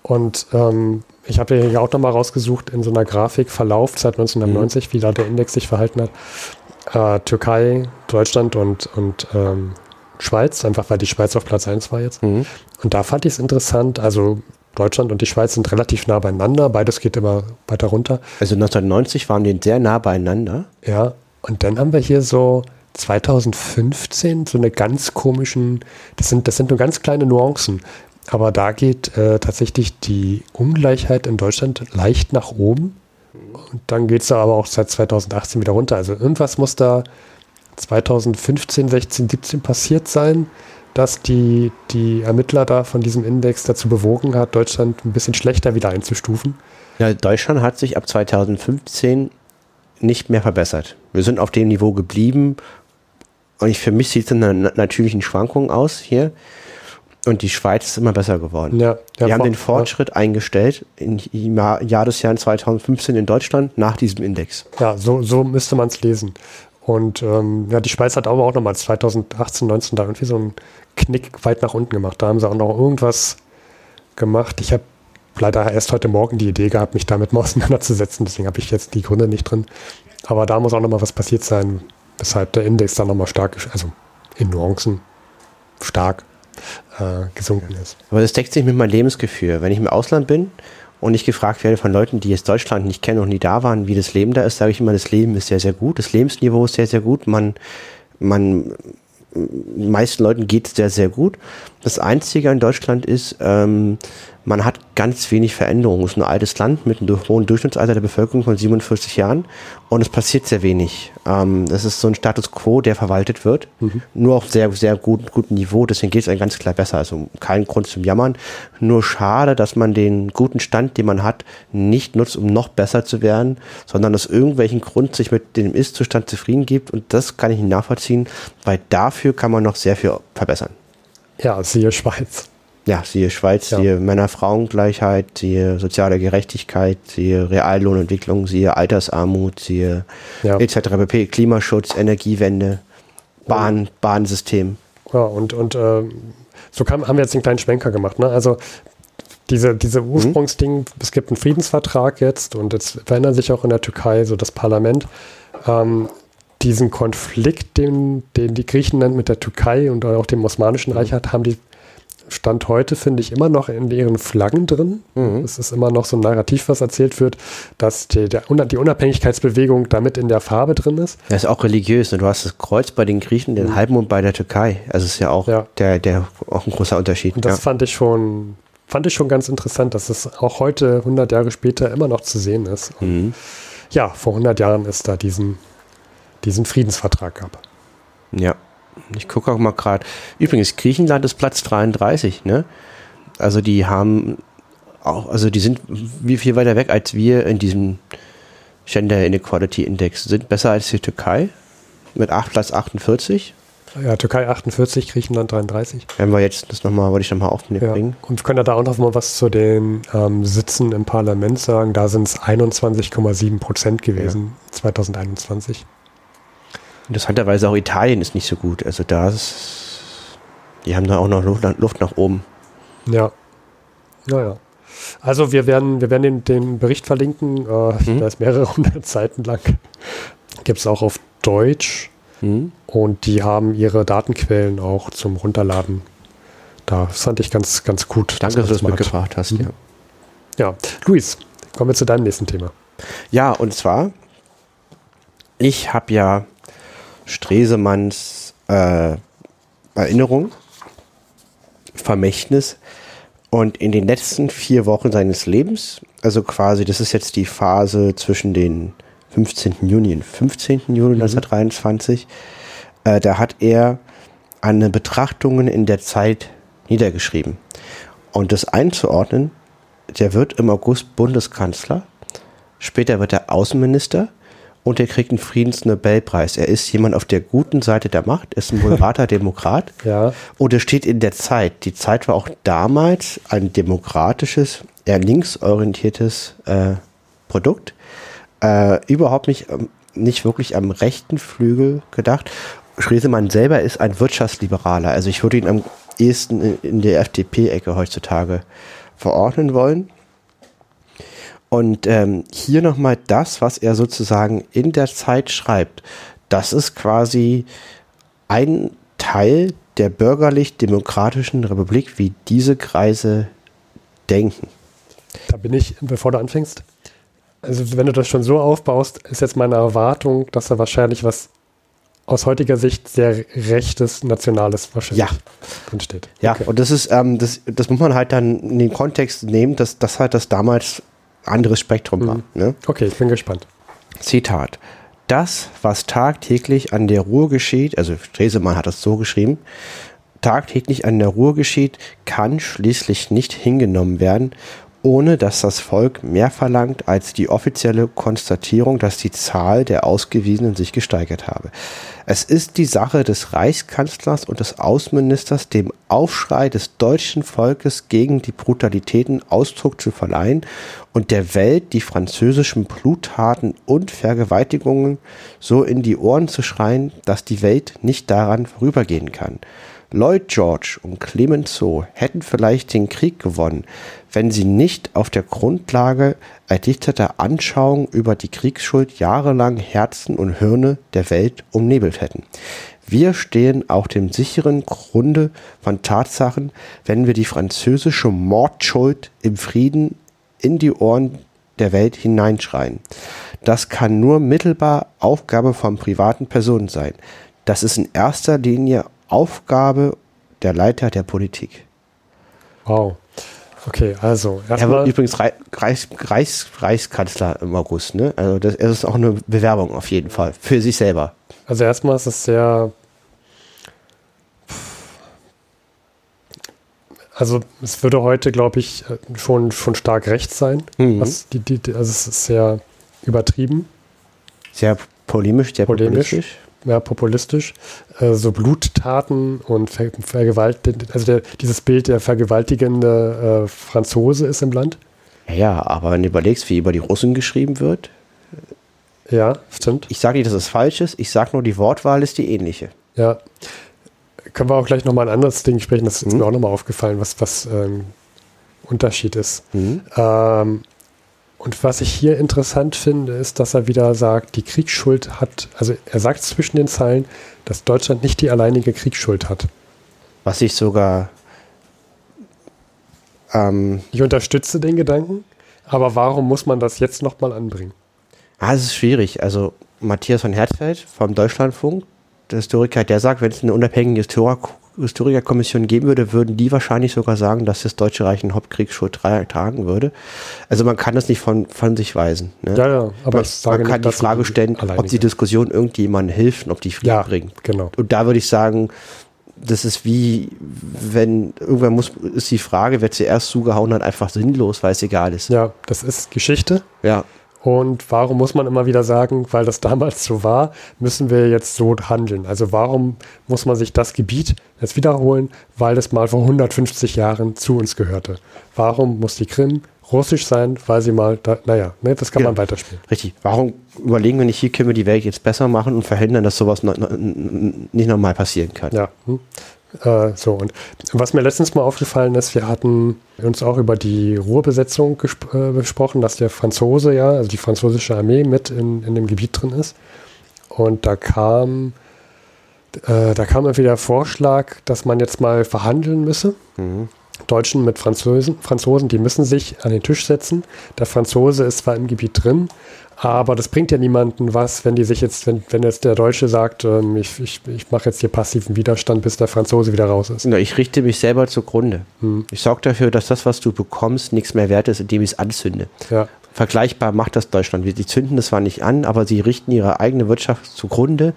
Und ähm, ich habe hier auch nochmal rausgesucht in so einer Grafik Verlauf seit 1990, mhm. wie da der Index sich verhalten hat. Äh, Türkei, Deutschland und, und ähm, Schweiz, einfach weil die Schweiz auf Platz 1 war jetzt. Mhm. Und da fand ich es interessant, also Deutschland und die Schweiz sind relativ nah beieinander, beides geht immer weiter runter. Also 1990 waren die sehr nah beieinander. Ja, und dann haben wir hier so 2015 so eine ganz komischen, das sind, das sind nur ganz kleine Nuancen, aber da geht äh, tatsächlich die Ungleichheit in Deutschland leicht nach oben. Und dann geht es da aber auch seit 2018 wieder runter. Also irgendwas muss da 2015, 16, 17 passiert sein, dass die, die Ermittler da von diesem Index dazu bewogen hat, Deutschland ein bisschen schlechter wieder einzustufen. Ja, Deutschland hat sich ab 2015 nicht mehr verbessert. Wir sind auf dem Niveau geblieben. Und ich, für mich sieht es in einer natürlichen Schwankung aus hier. Und die Schweiz ist immer besser geworden. Ja, Wir haben den Fortschritt ja. eingestellt im Jahr des Jahres 2015 in Deutschland nach diesem Index. Ja, so, so müsste man es lesen. Und ähm, ja, die Schweiz hat aber auch nochmal 2018, 19 da irgendwie so einen Knick weit nach unten gemacht. Da haben sie auch noch irgendwas gemacht. Ich habe leider erst heute Morgen die Idee gehabt, mich damit mal auseinanderzusetzen. Deswegen habe ich jetzt die Gründe nicht drin. Aber da muss auch nochmal was passiert sein, weshalb der Index dann nochmal stark, also in Nuancen stark äh, gesunken ist. Aber das deckt sich mit meinem Lebensgefühl. Wenn ich im Ausland bin und ich gefragt werde von Leuten, die jetzt Deutschland nicht kennen und nie da waren, wie das Leben da ist, sage ich immer, das Leben ist sehr, sehr gut. Das Lebensniveau ist sehr, sehr gut. Man, man, meisten Leuten geht es sehr, sehr gut. Das Einzige in Deutschland ist, ähm, man hat ganz wenig Veränderungen. Es ist ein altes Land mit einem hohen Durchschnittsalter der Bevölkerung von 47 Jahren und es passiert sehr wenig. Ähm, es ist so ein Status quo, der verwaltet wird, mhm. nur auf sehr, sehr gut, gutem Niveau. Deswegen geht es eigentlich ganz klar besser. Also kein Grund zum Jammern. Nur schade, dass man den guten Stand, den man hat, nicht nutzt, um noch besser zu werden, sondern aus irgendwelchen Grund sich mit dem Ist-Zustand zufrieden gibt. Und das kann ich nicht nachvollziehen, weil dafür kann man noch sehr viel verbessern. Ja, siehe Schweiz. Ja, siehe Schweiz, ja. siehe Männer-Frauen-Gleichheit, siehe soziale Gerechtigkeit, siehe Reallohnentwicklung, siehe Altersarmut, siehe ja. etc. pp. Klimaschutz, Energiewende, Bahn, ja. Bahnsystem. Ja, und, und äh, so kam, haben wir jetzt den kleinen Schwenker gemacht. Ne? Also diese, diese mhm. Ursprungsding, mhm. es gibt einen Friedensvertrag jetzt und jetzt verändert sich auch in der Türkei so das Parlament. Ähm, diesen Konflikt, den, den die Griechenland mit der Türkei und auch dem Osmanischen Reich hat, haben die Stand heute, finde ich, immer noch in ihren Flaggen drin. Mhm. Es ist immer noch so ein Narrativ, was erzählt wird, dass die, der, die Unabhängigkeitsbewegung damit in der Farbe drin ist. Das ist auch religiös. Ne? Du hast das Kreuz bei den Griechen, den mhm. Halbmond bei der Türkei. Also ist ja auch, ja. Der, der, auch ein großer Unterschied. Und das ja. fand ich schon fand ich schon ganz interessant, dass es auch heute, 100 Jahre später, immer noch zu sehen ist. Mhm. Ja, vor 100 Jahren ist da diesen, diesen Friedensvertrag gab. Ja. Ich gucke auch mal gerade. Übrigens, Griechenland ist Platz 33, ne? Also die haben auch, also die sind wie viel weiter weg als wir in diesem Gender Inequality Index. Sind besser als die Türkei mit 8, Platz 48. Ja, Türkei 48, Griechenland 33. Wenn wir jetzt das nochmal, wollte ich nochmal aufnehmen. Ja. Und wir können da auch noch mal was zu den ähm, Sitzen im Parlament sagen. Da sind es 21,7 Prozent gewesen, ja. 2021. Interessanterweise auch Italien ist nicht so gut. Also da ist, die haben da auch noch Luft, Luft nach oben. Ja. Naja. Also wir werden, wir werden den, den Bericht verlinken. Äh, mhm. Da ist mehrere hundert Seiten lang. Gibt es auch auf Deutsch. Mhm. Und die haben ihre Datenquellen auch zum Runterladen. Da fand ich ganz, ganz gut. Danke, dass du das mitgebracht hast. Mhm. Ja. ja, Luis, kommen wir zu deinem nächsten Thema. Ja, und zwar, ich habe ja Stresemanns äh, Erinnerung, Vermächtnis. Und in den letzten vier Wochen seines Lebens, also quasi, das ist jetzt die Phase zwischen den 15. Juni und 15. Juni mhm. 1923, äh, da hat er eine Betrachtungen in der Zeit niedergeschrieben. Und das einzuordnen, der wird im August Bundeskanzler, später wird er Außenminister und er kriegt einen Friedensnobelpreis. Er ist jemand auf der guten Seite der Macht, ist ein moderater Demokrat ja. und er steht in der Zeit. Die Zeit war auch damals ein demokratisches, eher linksorientiertes äh, Produkt. Äh, überhaupt nicht, ähm, nicht wirklich am rechten Flügel gedacht. Schresemann selber ist ein Wirtschaftsliberaler. Also ich würde ihn am ehesten in der FDP-Ecke heutzutage verordnen wollen. Und ähm, hier nochmal das, was er sozusagen in der Zeit schreibt. Das ist quasi ein Teil der bürgerlich-demokratischen Republik, wie diese Kreise denken. Da bin ich, bevor du anfängst, also wenn du das schon so aufbaust, ist jetzt meine Erwartung, dass da wahrscheinlich was aus heutiger Sicht sehr rechtes, nationales wahrscheinlich Ja. drin steht. Ja, Okay. und das ist, ähm, das, das muss man halt dann in den Kontext nehmen, dass das halt das damals anderes Spektrum war. Ne? okay, ich bin gespannt. Zitat. Das, was tagtäglich an der Ruhr geschieht, also Stresemann hat das so geschrieben, tagtäglich an der Ruhr geschieht, kann schließlich nicht hingenommen werden, ohne dass das Volk mehr verlangt als die offizielle Konstatierung, dass die Zahl der Ausgewiesenen sich gesteigert habe. Es ist die Sache des Reichskanzlers und des Außenministers, dem Aufschrei des deutschen Volkes gegen die Brutalitäten Ausdruck zu verleihen und der Welt die französischen Bluttaten und Vergewaltigungen so in die Ohren zu schreien, dass die Welt nicht daran vorübergehen kann. Lloyd George und Clemenceau hätten vielleicht den Krieg gewonnen, wenn sie nicht auf der Grundlage erdichteter Anschauungen über die Kriegsschuld jahrelang Herzen und Hirne der Welt umnebelt hätten. Wir stehen auf dem sicheren Grunde von Tatsachen, wenn wir die französische Mordschuld im Frieden in die Ohren der Welt hineinschreien. Das kann nur mittelbar Aufgabe von privaten Personen sein. Das ist in erster Linie Aufgabe der Leiter der Politik. Wow. Okay, also Er wird übrigens Rei- Reichs, Reichs, Reichskanzler im August. Ne? Also das, das ist auch eine Bewerbung auf jeden Fall für sich selber. Also erstmal ist es sehr. Also es würde heute, glaube ich, schon, schon stark rechts sein. Mhm. Was die, die, also es ist sehr übertrieben, Sehr polemisch, sehr Polemisch. populistisch. Ja, populistisch. Äh, so Bluttaten und Ver Vergewaltigung, also der, dieses Bild der vergewaltigende äh, Franzose ist im Land. Ja, ja, aber wenn du überlegst, wie über die Russen geschrieben wird, Ja, stimmt. ich sage nicht, dass es falsch ist, ich sage nur, die Wortwahl ist die ähnliche. Ja. Können wir auch gleich nochmal ein anderes Ding sprechen, das ist Mhm. mir auch nochmal aufgefallen, was, was ähm, Unterschied ist. Mhm. Ähm, und was ich hier interessant finde, ist, dass er wieder sagt, die Kriegsschuld hat, also er sagt zwischen den Zeilen, dass Deutschland nicht die alleinige Kriegsschuld hat. Was ich sogar ähm, Ich unterstütze den Gedanken, aber warum muss man das jetzt nochmal anbringen? Ah, es ist schwierig. Also Matthias von Herzfeld vom Deutschlandfunk, der Historiker, der sagt, wenn es eine unabhängige Historik Historikerkommission geben würde, würden die wahrscheinlich sogar sagen, dass das Deutsche Reich eine Hauptkriegsschuld tra tragen würde. Also man kann das nicht von, von sich weisen. Ne? Ja, ja, aber man, man kann nicht, die Frage stellen, ob die Diskussion irgendjemandem hilft und ob die Frieden Ja, bringt. genau. Und da würde ich sagen, das ist wie, wenn irgendwann muss, ist die Frage, wer zuerst zugehauen hat, einfach sinnlos, weil es egal ist. Ja, das ist Geschichte. ja. Und warum muss man immer wieder sagen, weil das damals so war, müssen wir jetzt so handeln? Also warum muss man sich das Gebiet jetzt wiederholen, weil es mal vor 150 Jahren zu uns gehörte? Warum muss die Krim russisch sein, weil sie mal, da, naja, ne, das kann Ja. man weiterspielen. Richtig. Warum überlegen wir nicht, hier können wir die Welt jetzt besser machen und verhindern, dass sowas no, no, nicht nochmal passieren kann? Ja. Hm. Äh, so, und was mir letztens mal aufgefallen ist, wir hatten uns auch über die Ruhrbesetzung äh, besprochen, dass der Franzose ja, also die französische Armee mit in, in dem Gebiet drin ist. Und da kam, äh, da kam irgendwie der Vorschlag, dass man jetzt mal verhandeln müsse. Mhm. Deutschen mit Franzosen, Franzosen, die müssen sich an den Tisch setzen. Der Franzose ist zwar im Gebiet drin, aber das bringt ja niemanden was, wenn die sich jetzt, wenn, wenn jetzt der Deutsche sagt, ähm, ich, ich, ich mache jetzt hier passiven Widerstand, bis der Franzose wieder raus ist. Na, Ich richte mich selber zugrunde. Hm. Ich sorge dafür, dass das, was du bekommst, nichts mehr wert ist, indem ich es anzünde. Ja, Vergleichbar macht das Deutschland. Sie zünden das zwar nicht an, aber sie richten ihre eigene Wirtschaft zugrunde,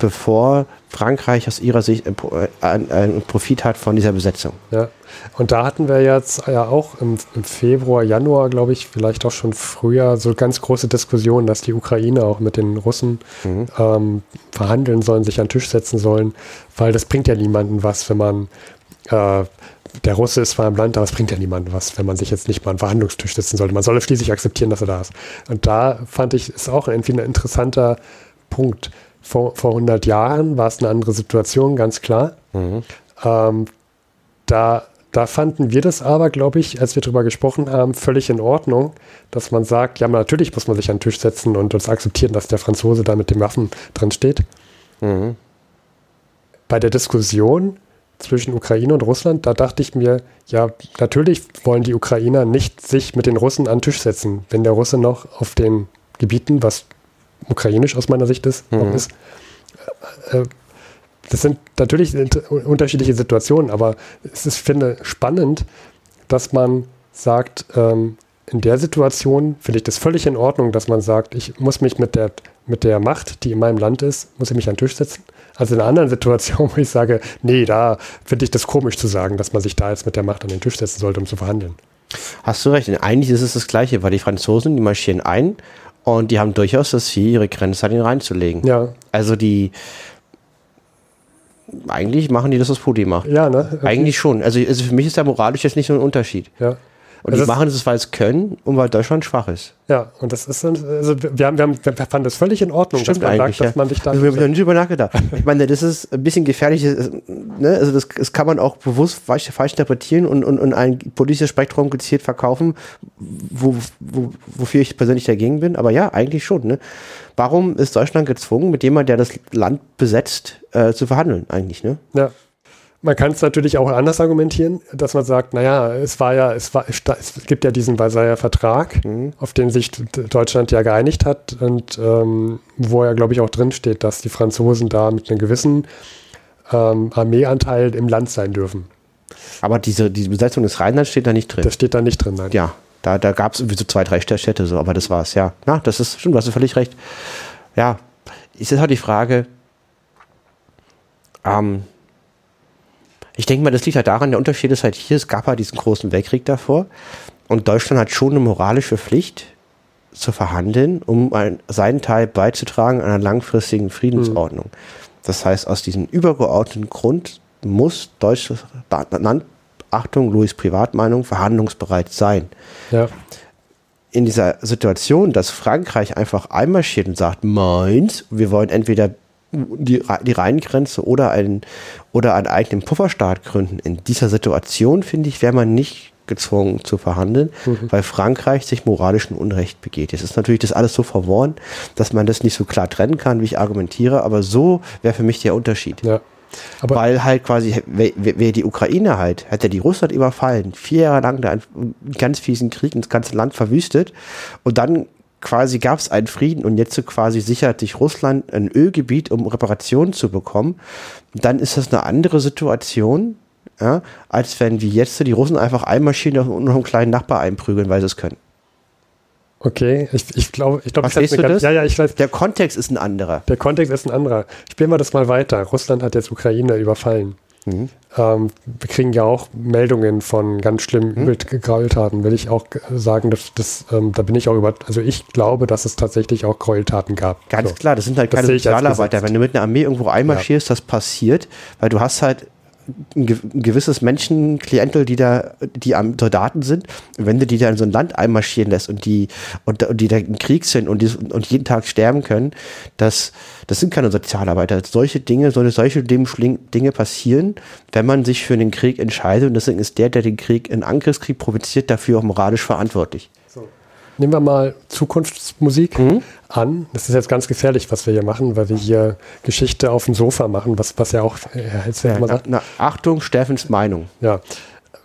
bevor Frankreich aus ihrer Sicht einen äh, Profit hat von dieser Besetzung. ja. Und da hatten wir jetzt ja auch im, im Februar, Januar, glaube ich, vielleicht auch schon früher so ganz große Diskussionen, dass die Ukraine auch mit den Russen Mhm. ähm, verhandeln sollen, sich an den Tisch setzen sollen, weil das bringt ja niemanden was, wenn man äh, der Russe ist zwar im Land, aber es bringt ja niemanden was, wenn man sich jetzt nicht mal an den Verhandlungstisch setzen sollte. Man soll schließlich akzeptieren, dass er da ist. Und da fand ich, ist auch irgendwie ein interessanter Punkt. Vor, vor 100 Jahren war es eine andere Situation, ganz klar. Mhm. Ähm, da da fanden wir das aber, glaube ich, als wir darüber gesprochen haben, völlig in Ordnung, dass man sagt, ja, natürlich muss man sich an den Tisch setzen und uns akzeptieren, dass der Franzose da mit den Waffen drin steht. Mhm. Bei der Diskussion zwischen Ukraine und Russland, da dachte ich mir, ja, natürlich wollen die Ukrainer nicht sich mit den Russen an den Tisch setzen, wenn der Russe noch auf den Gebieten, was ukrainisch aus meiner Sicht ist, mhm. ist äh, äh, das sind natürlich unterschiedliche Situationen, aber es ist, finde spannend, dass man sagt, ähm, in der Situation finde ich das völlig in Ordnung, dass man sagt, ich muss mich mit der, mit der Macht, die in meinem Land ist, muss ich mich an den Tisch setzen. Also in einer anderen Situation, wo ich sage, nee, da finde ich das komisch zu sagen, dass man sich da jetzt mit der Macht an den Tisch setzen sollte, um zu verhandeln. Hast du recht, eigentlich ist es das Gleiche, weil die Franzosen, die marschieren ein und die haben durchaus das Ziel, ihre Grenze an ihn reinzulegen. Ja. Also die, eigentlich machen die das, was Putin macht. Ja, ne? Okay. Eigentlich schon. Also, also für mich ist da moralisch jetzt nicht so ein Unterschied. Ja. Und also die machen es, weil es können und weil Deutschland schwach ist. Ja, und das ist, also wir, haben, wir, haben, wir fanden das völlig in Ordnung, Stimmt dass man sagt, ja. dass man sich da. Also wir haben nicht drüber nachgedacht. Ich meine, das ist ein bisschen gefährlich, ne? also das, das kann man auch bewusst falsch, falsch interpretieren und, und, und ein politisches Spektrum gezielt verkaufen, wo, wo, wofür ich persönlich dagegen bin. Aber ja, eigentlich schon. Ne? Warum ist Deutschland gezwungen, mit jemandem, der das Land besetzt, äh, zu verhandeln, eigentlich? Ne? Ja. Man kann es natürlich auch anders argumentieren, dass man sagt, naja, es war ja, es war, es gibt ja diesen Versailler Vertrag, mhm. auf den sich Deutschland ja geeinigt hat und ähm, wo ja, glaube ich, auch drin steht, dass die Franzosen da mit einem gewissen ähm, Armeeanteil im Land sein dürfen. Aber diese, diese Besetzung des Rheinlands steht da nicht drin. Das steht da nicht drin, nein. Ja, da, da gab es so zwei, drei Städte so, aber das war's, ja. Na, das ist stimmt, du hast völlig recht. Ja, ist jetzt halt die Frage, ähm, ich denke mal, das liegt halt daran, der Unterschied ist halt hier, es gab halt diesen großen Weltkrieg davor und Deutschland hat schon eine moralische Pflicht zu verhandeln, um ein, seinen Teil beizutragen einer langfristigen Friedensordnung. Mhm. Das heißt, aus diesem übergeordneten Grund muss Deutschland, Achtung, Louis Privatmeinung, verhandlungsbereit sein. Ja. In dieser Situation, dass Frankreich einfach einmarschiert und sagt, meins, wir wollen entweder die, die Rheingrenze oder einen, oder einen eigenen Pufferstaat gründen. In dieser Situation, finde ich, wäre man nicht gezwungen zu verhandeln, mhm. weil Frankreich sich moralischen Unrecht begeht. Jetzt ist natürlich das alles so verworren, dass man das nicht so klar trennen kann, wie ich argumentiere, aber so wäre für mich der Unterschied. Ja. Aber Weil halt quasi, wäre die Ukraine halt, hätte die Russland überfallen, vier Jahre lang da einen ganz fiesen Krieg ins ganze Land verwüstet und dann quasi gab es einen Frieden und jetzt so quasi sichert sich Russland ein Ölgebiet, um Reparationen zu bekommen, dann ist das eine andere Situation, ja, als wenn wie jetzt die Russen einfach einmarschieren und noch einen kleinen Nachbar einprügeln, weil sie es können. Okay, ich, ich glaube, ich glaube, du das? Ja, ja, ich weiß. Der Kontext ist ein anderer. Der Kontext ist ein anderer. Spielen wir das mal weiter. Russland hat jetzt Ukraine überfallen. Mhm. Ähm, wir kriegen ja auch Meldungen von ganz schlimmen mhm. Gräueltaten, will ich auch sagen, dass das, ähm, da bin ich auch über, also ich glaube, dass es tatsächlich auch Gräueltaten gab. Ganz so. klar, das sind halt keine Sozialarbeiter. Wenn du mit einer Armee irgendwo einmarschierst, ja. das passiert, weil du hast halt ein, gewisses Menschenklientel, die da, die am Soldaten sind. wenn du die da in so ein Land einmarschieren lässt und die, und, und die da im Krieg sind und, die, und jeden Tag sterben können, das, das sind keine Sozialarbeiter. Solche Dinge, solche, solche Dinge passieren, wenn man sich für den Krieg entscheidet. Und deswegen ist der, der den Krieg, einen Angriffskrieg provoziert, dafür auch moralisch verantwortlich. Nehmen wir mal Zukunftsmusik mhm. an. Das ist jetzt ganz gefährlich, was wir hier machen, weil wir hier Geschichte auf dem Sofa machen, was, was ja auch. Jetzt ja, na, na, Achtung, Steffens Meinung. Ja.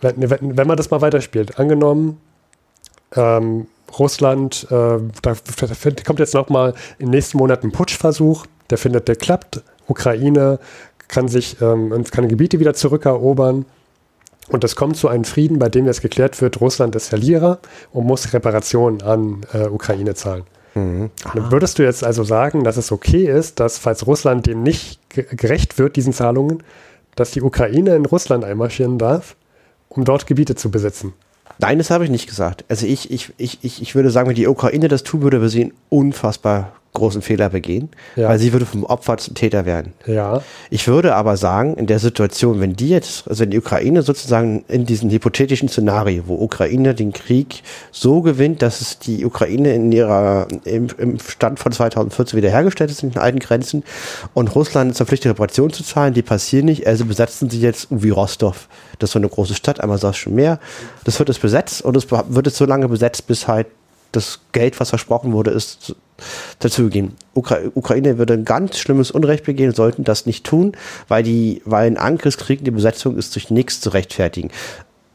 Wenn, wenn, wenn man das mal weiterspielt, angenommen, ähm, Russland, äh, da kommt jetzt nochmal im nächsten Monat ein Putschversuch, der findet, der klappt. Ukraine kann sich, ähm, kann Gebiete wieder zurückerobern. Und es kommt zu einem Frieden, bei dem jetzt geklärt wird, Russland ist Verlierer und muss Reparationen an äh, Ukraine zahlen. Mhm. würdest du jetzt also sagen, dass es okay ist, dass falls Russland dem nicht gerecht wird, diesen Zahlungen, dass die Ukraine in Russland einmarschieren darf, um dort Gebiete zu besetzen? Nein, das habe ich nicht gesagt. Also ich, ich, ich, ich, ich würde sagen, wenn die Ukraine das tun würde, wir sie in unfassbar großen Fehler begehen, Ja. weil sie würde vom Opfer zum Täter werden. Ja, Ich würde aber sagen, in der Situation, wenn die jetzt, also wenn die Ukraine sozusagen in diesem hypothetischen Szenario, wo Ukraine den Krieg so gewinnt, dass es die Ukraine in ihrer, im, im Stand von 2014 wiederhergestellt ist in den alten Grenzen und Russland ist verpflichtet, Reparationen zu zahlen, die passieren nicht, also besetzen sie jetzt wie Rostov. Das ist so eine große Stadt, einmal sagst schon mehr. Das wird es besetzt und es wird es so lange besetzt, bis halt das Geld, was versprochen wurde, ist dazugegeben. Ukra Ukraine würde ein ganz schlimmes Unrecht begehen, sollten das nicht tun, weil die, weil ein Angriffskrieg, die Besetzung ist durch nichts zu rechtfertigen.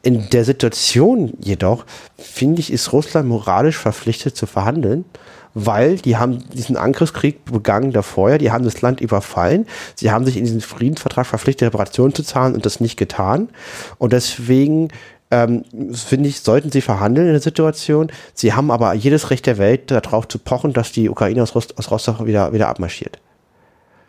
In der Situation jedoch, finde ich, ist Russland moralisch verpflichtet zu verhandeln, weil die haben diesen Angriffskrieg begangen davor, die haben das Land überfallen, sie haben sich in diesen Friedensvertrag verpflichtet, Reparationen zu zahlen und das nicht getan. Und deswegen ähm, finde ich, sollten sie verhandeln in der Situation. Sie haben aber jedes Recht der Welt darauf zu pochen, dass die Ukraine aus, Rost aus Rostock wieder, wieder abmarschiert.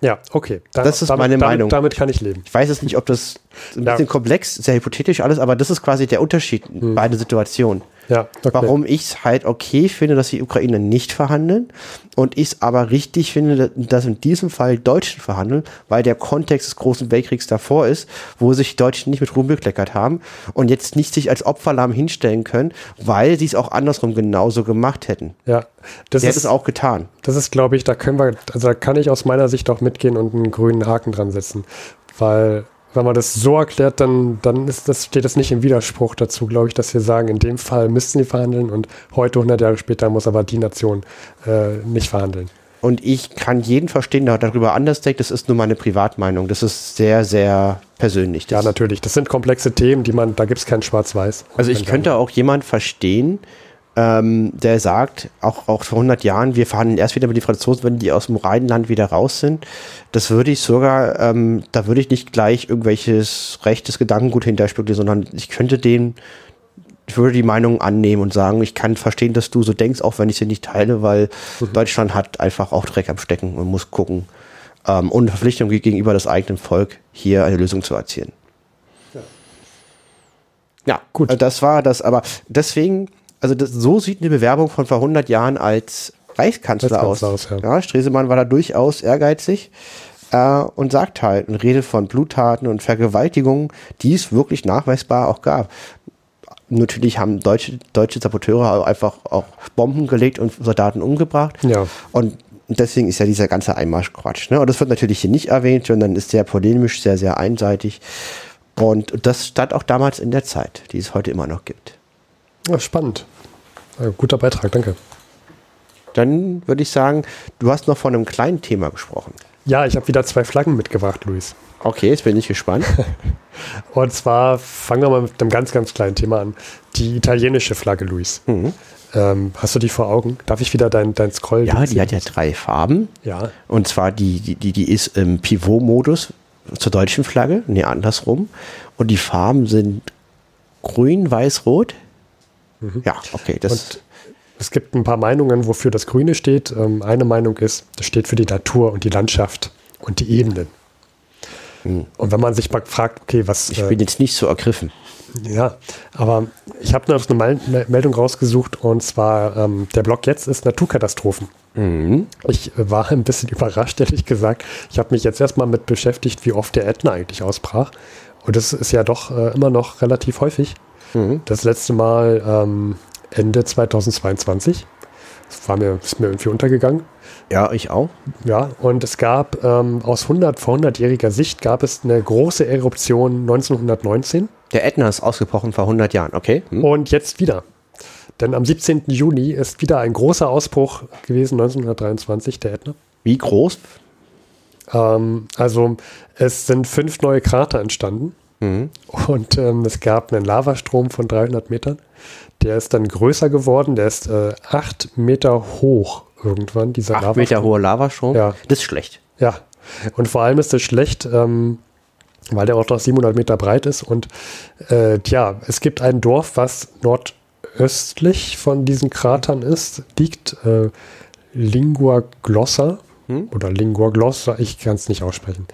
ja, okay. Da- Das ist damit, meine damit, Meinung. Damit kann ich leben. Ich weiß jetzt nicht, ob das ein Ja. bisschen komplex, sehr hypothetisch alles, aber das ist quasi der Unterschied in beiden Situationen. Ja, okay. Warum ich es halt okay finde, dass die Ukraine nicht verhandeln und ich es aber richtig finde, dass in diesem Fall Deutschen verhandeln, weil der Kontext des Großen Weltkriegs davor ist, wo sich Deutschen nicht mit Ruhm bekleckert haben und jetzt nicht sich als Opferlamm hinstellen können, weil sie es auch andersrum genauso gemacht hätten. Ja, das Sie hätten ist, es auch getan. das ist, glaube ich, da können wir, also da kann ich aus meiner Sicht auch mitgehen und einen grünen Haken dran setzen. Weil, wenn man das so erklärt, dann, dann ist das, steht das nicht im Widerspruch dazu, glaube ich, dass wir sagen, in dem Fall müssten sie verhandeln und heute, 100 Jahre später, muss aber die Nation äh, nicht verhandeln. Und ich kann jeden verstehen, der darüber anders denkt. Das ist nur meine Privatmeinung. Das ist sehr, sehr persönlich. Ja, Das natürlich. Das sind komplexe Themen, die man, da gibt es kein Schwarz-Weiß. Also ich könnte auch jemand verstehen, ähm, der sagt, auch, auch vor 100 Jahren, wir verhandeln erst wieder mit den Franzosen, wenn die aus dem Rheinland wieder raus sind. Das würde ich sogar, ähm, da würde ich nicht gleich irgendwelches rechtes Gedankengut hinterspekulieren, sondern ich könnte den, ich würde die Meinung annehmen und sagen, ich kann verstehen, dass du so denkst, auch wenn ich sie nicht teile, weil Deutschland hat einfach auch Dreck am Stecken und muss gucken ähm, und Verpflichtung gegenüber das eigenen Volk, hier eine Lösung zu erzielen. Ja, Gut. gut. Das war das, aber deswegen, also das, so sieht eine Bewerbung von vor 100 Jahren als Reichskanzler aus. Aus, ja. ja. Stresemann war da durchaus ehrgeizig äh, und sagt halt und redet von Bluttaten und Vergewaltigungen, die es wirklich nachweisbar auch gab. Natürlich haben deutsche, deutsche Saboteure einfach auch Bomben gelegt und Soldaten umgebracht. Ja. Und deswegen ist ja dieser ganze Einmarsch Quatsch. Ne? Und das wird natürlich hier nicht erwähnt, sondern ist sehr polemisch, sehr, sehr einseitig. Und das stand auch damals in der Zeit, die es heute immer noch gibt. Ja, spannend. Guter Beitrag, danke. Dann würde ich sagen, du hast noch von einem kleinen Thema gesprochen. Ja, ich habe wieder zwei Flaggen mitgebracht, Luis. Okay, jetzt bin ich gespannt. Und zwar fangen wir mal mit einem ganz, ganz kleinen Thema an. Die italienische Flagge, Luis. Mhm. Ähm, hast du die vor Augen? Darf ich wieder dein, dein Scroll? Ja, die hat ja drei Farben. Ja, Und zwar die, die, die, die ist im Pivot-Modus zur deutschen Flagge, nee, andersrum. Und die Farben sind grün, weiß, rot. Ja, okay, das Und es gibt ein paar Meinungen, wofür das Grüne steht. Ähm, eine Meinung ist, das steht für die Natur und die Landschaft und die Ebenen. Und wenn man sich mal fragt, okay, was. Ich bin jetzt nicht so ergriffen. Ja, aber ich habe noch eine Mel- Mel- Meldung rausgesucht und zwar ähm, der Blog jetzt ist Naturkatastrophen. Mhm. Ich äh, war ein bisschen überrascht, ehrlich gesagt. Ich habe mich jetzt erstmal mit beschäftigt, wie oft der Ätna eigentlich ausbrach. Und das ist ja doch äh, immer noch relativ häufig. Mhm. Das letzte Mal ähm, Ende 2022. Das war mir, ist mir irgendwie untergegangen. Ja, ich auch. Ja, und es gab ähm, aus 100 vor 100-jähriger Sicht gab es eine große Eruption 1919 Der Ätna ist ausgebrochen vor 100 Jahren, okay? Hm. und jetzt wieder. Denn am 17. Juni ist wieder ein großer Ausbruch gewesen, 1923, der Ätna. Wie groß? Ähm, also es sind fünf neue Krater entstanden Mhm. und ähm, es gab einen Lavastrom von 300 Metern. Der ist dann größer geworden, der ist äh, acht Meter hoch irgendwann, dieser Acht Meter hoher Lavastrom? Ja. Das ist schlecht. Ja, und vor allem ist es schlecht, ähm, weil der auch noch 700 Meter breit ist. Und äh, ja, es gibt ein Dorf, was nordöstlich von diesen Kratern ist, liegt äh, Lingua Glossa Hm? oder Lingua Glossa, ich kann es nicht aussprechen.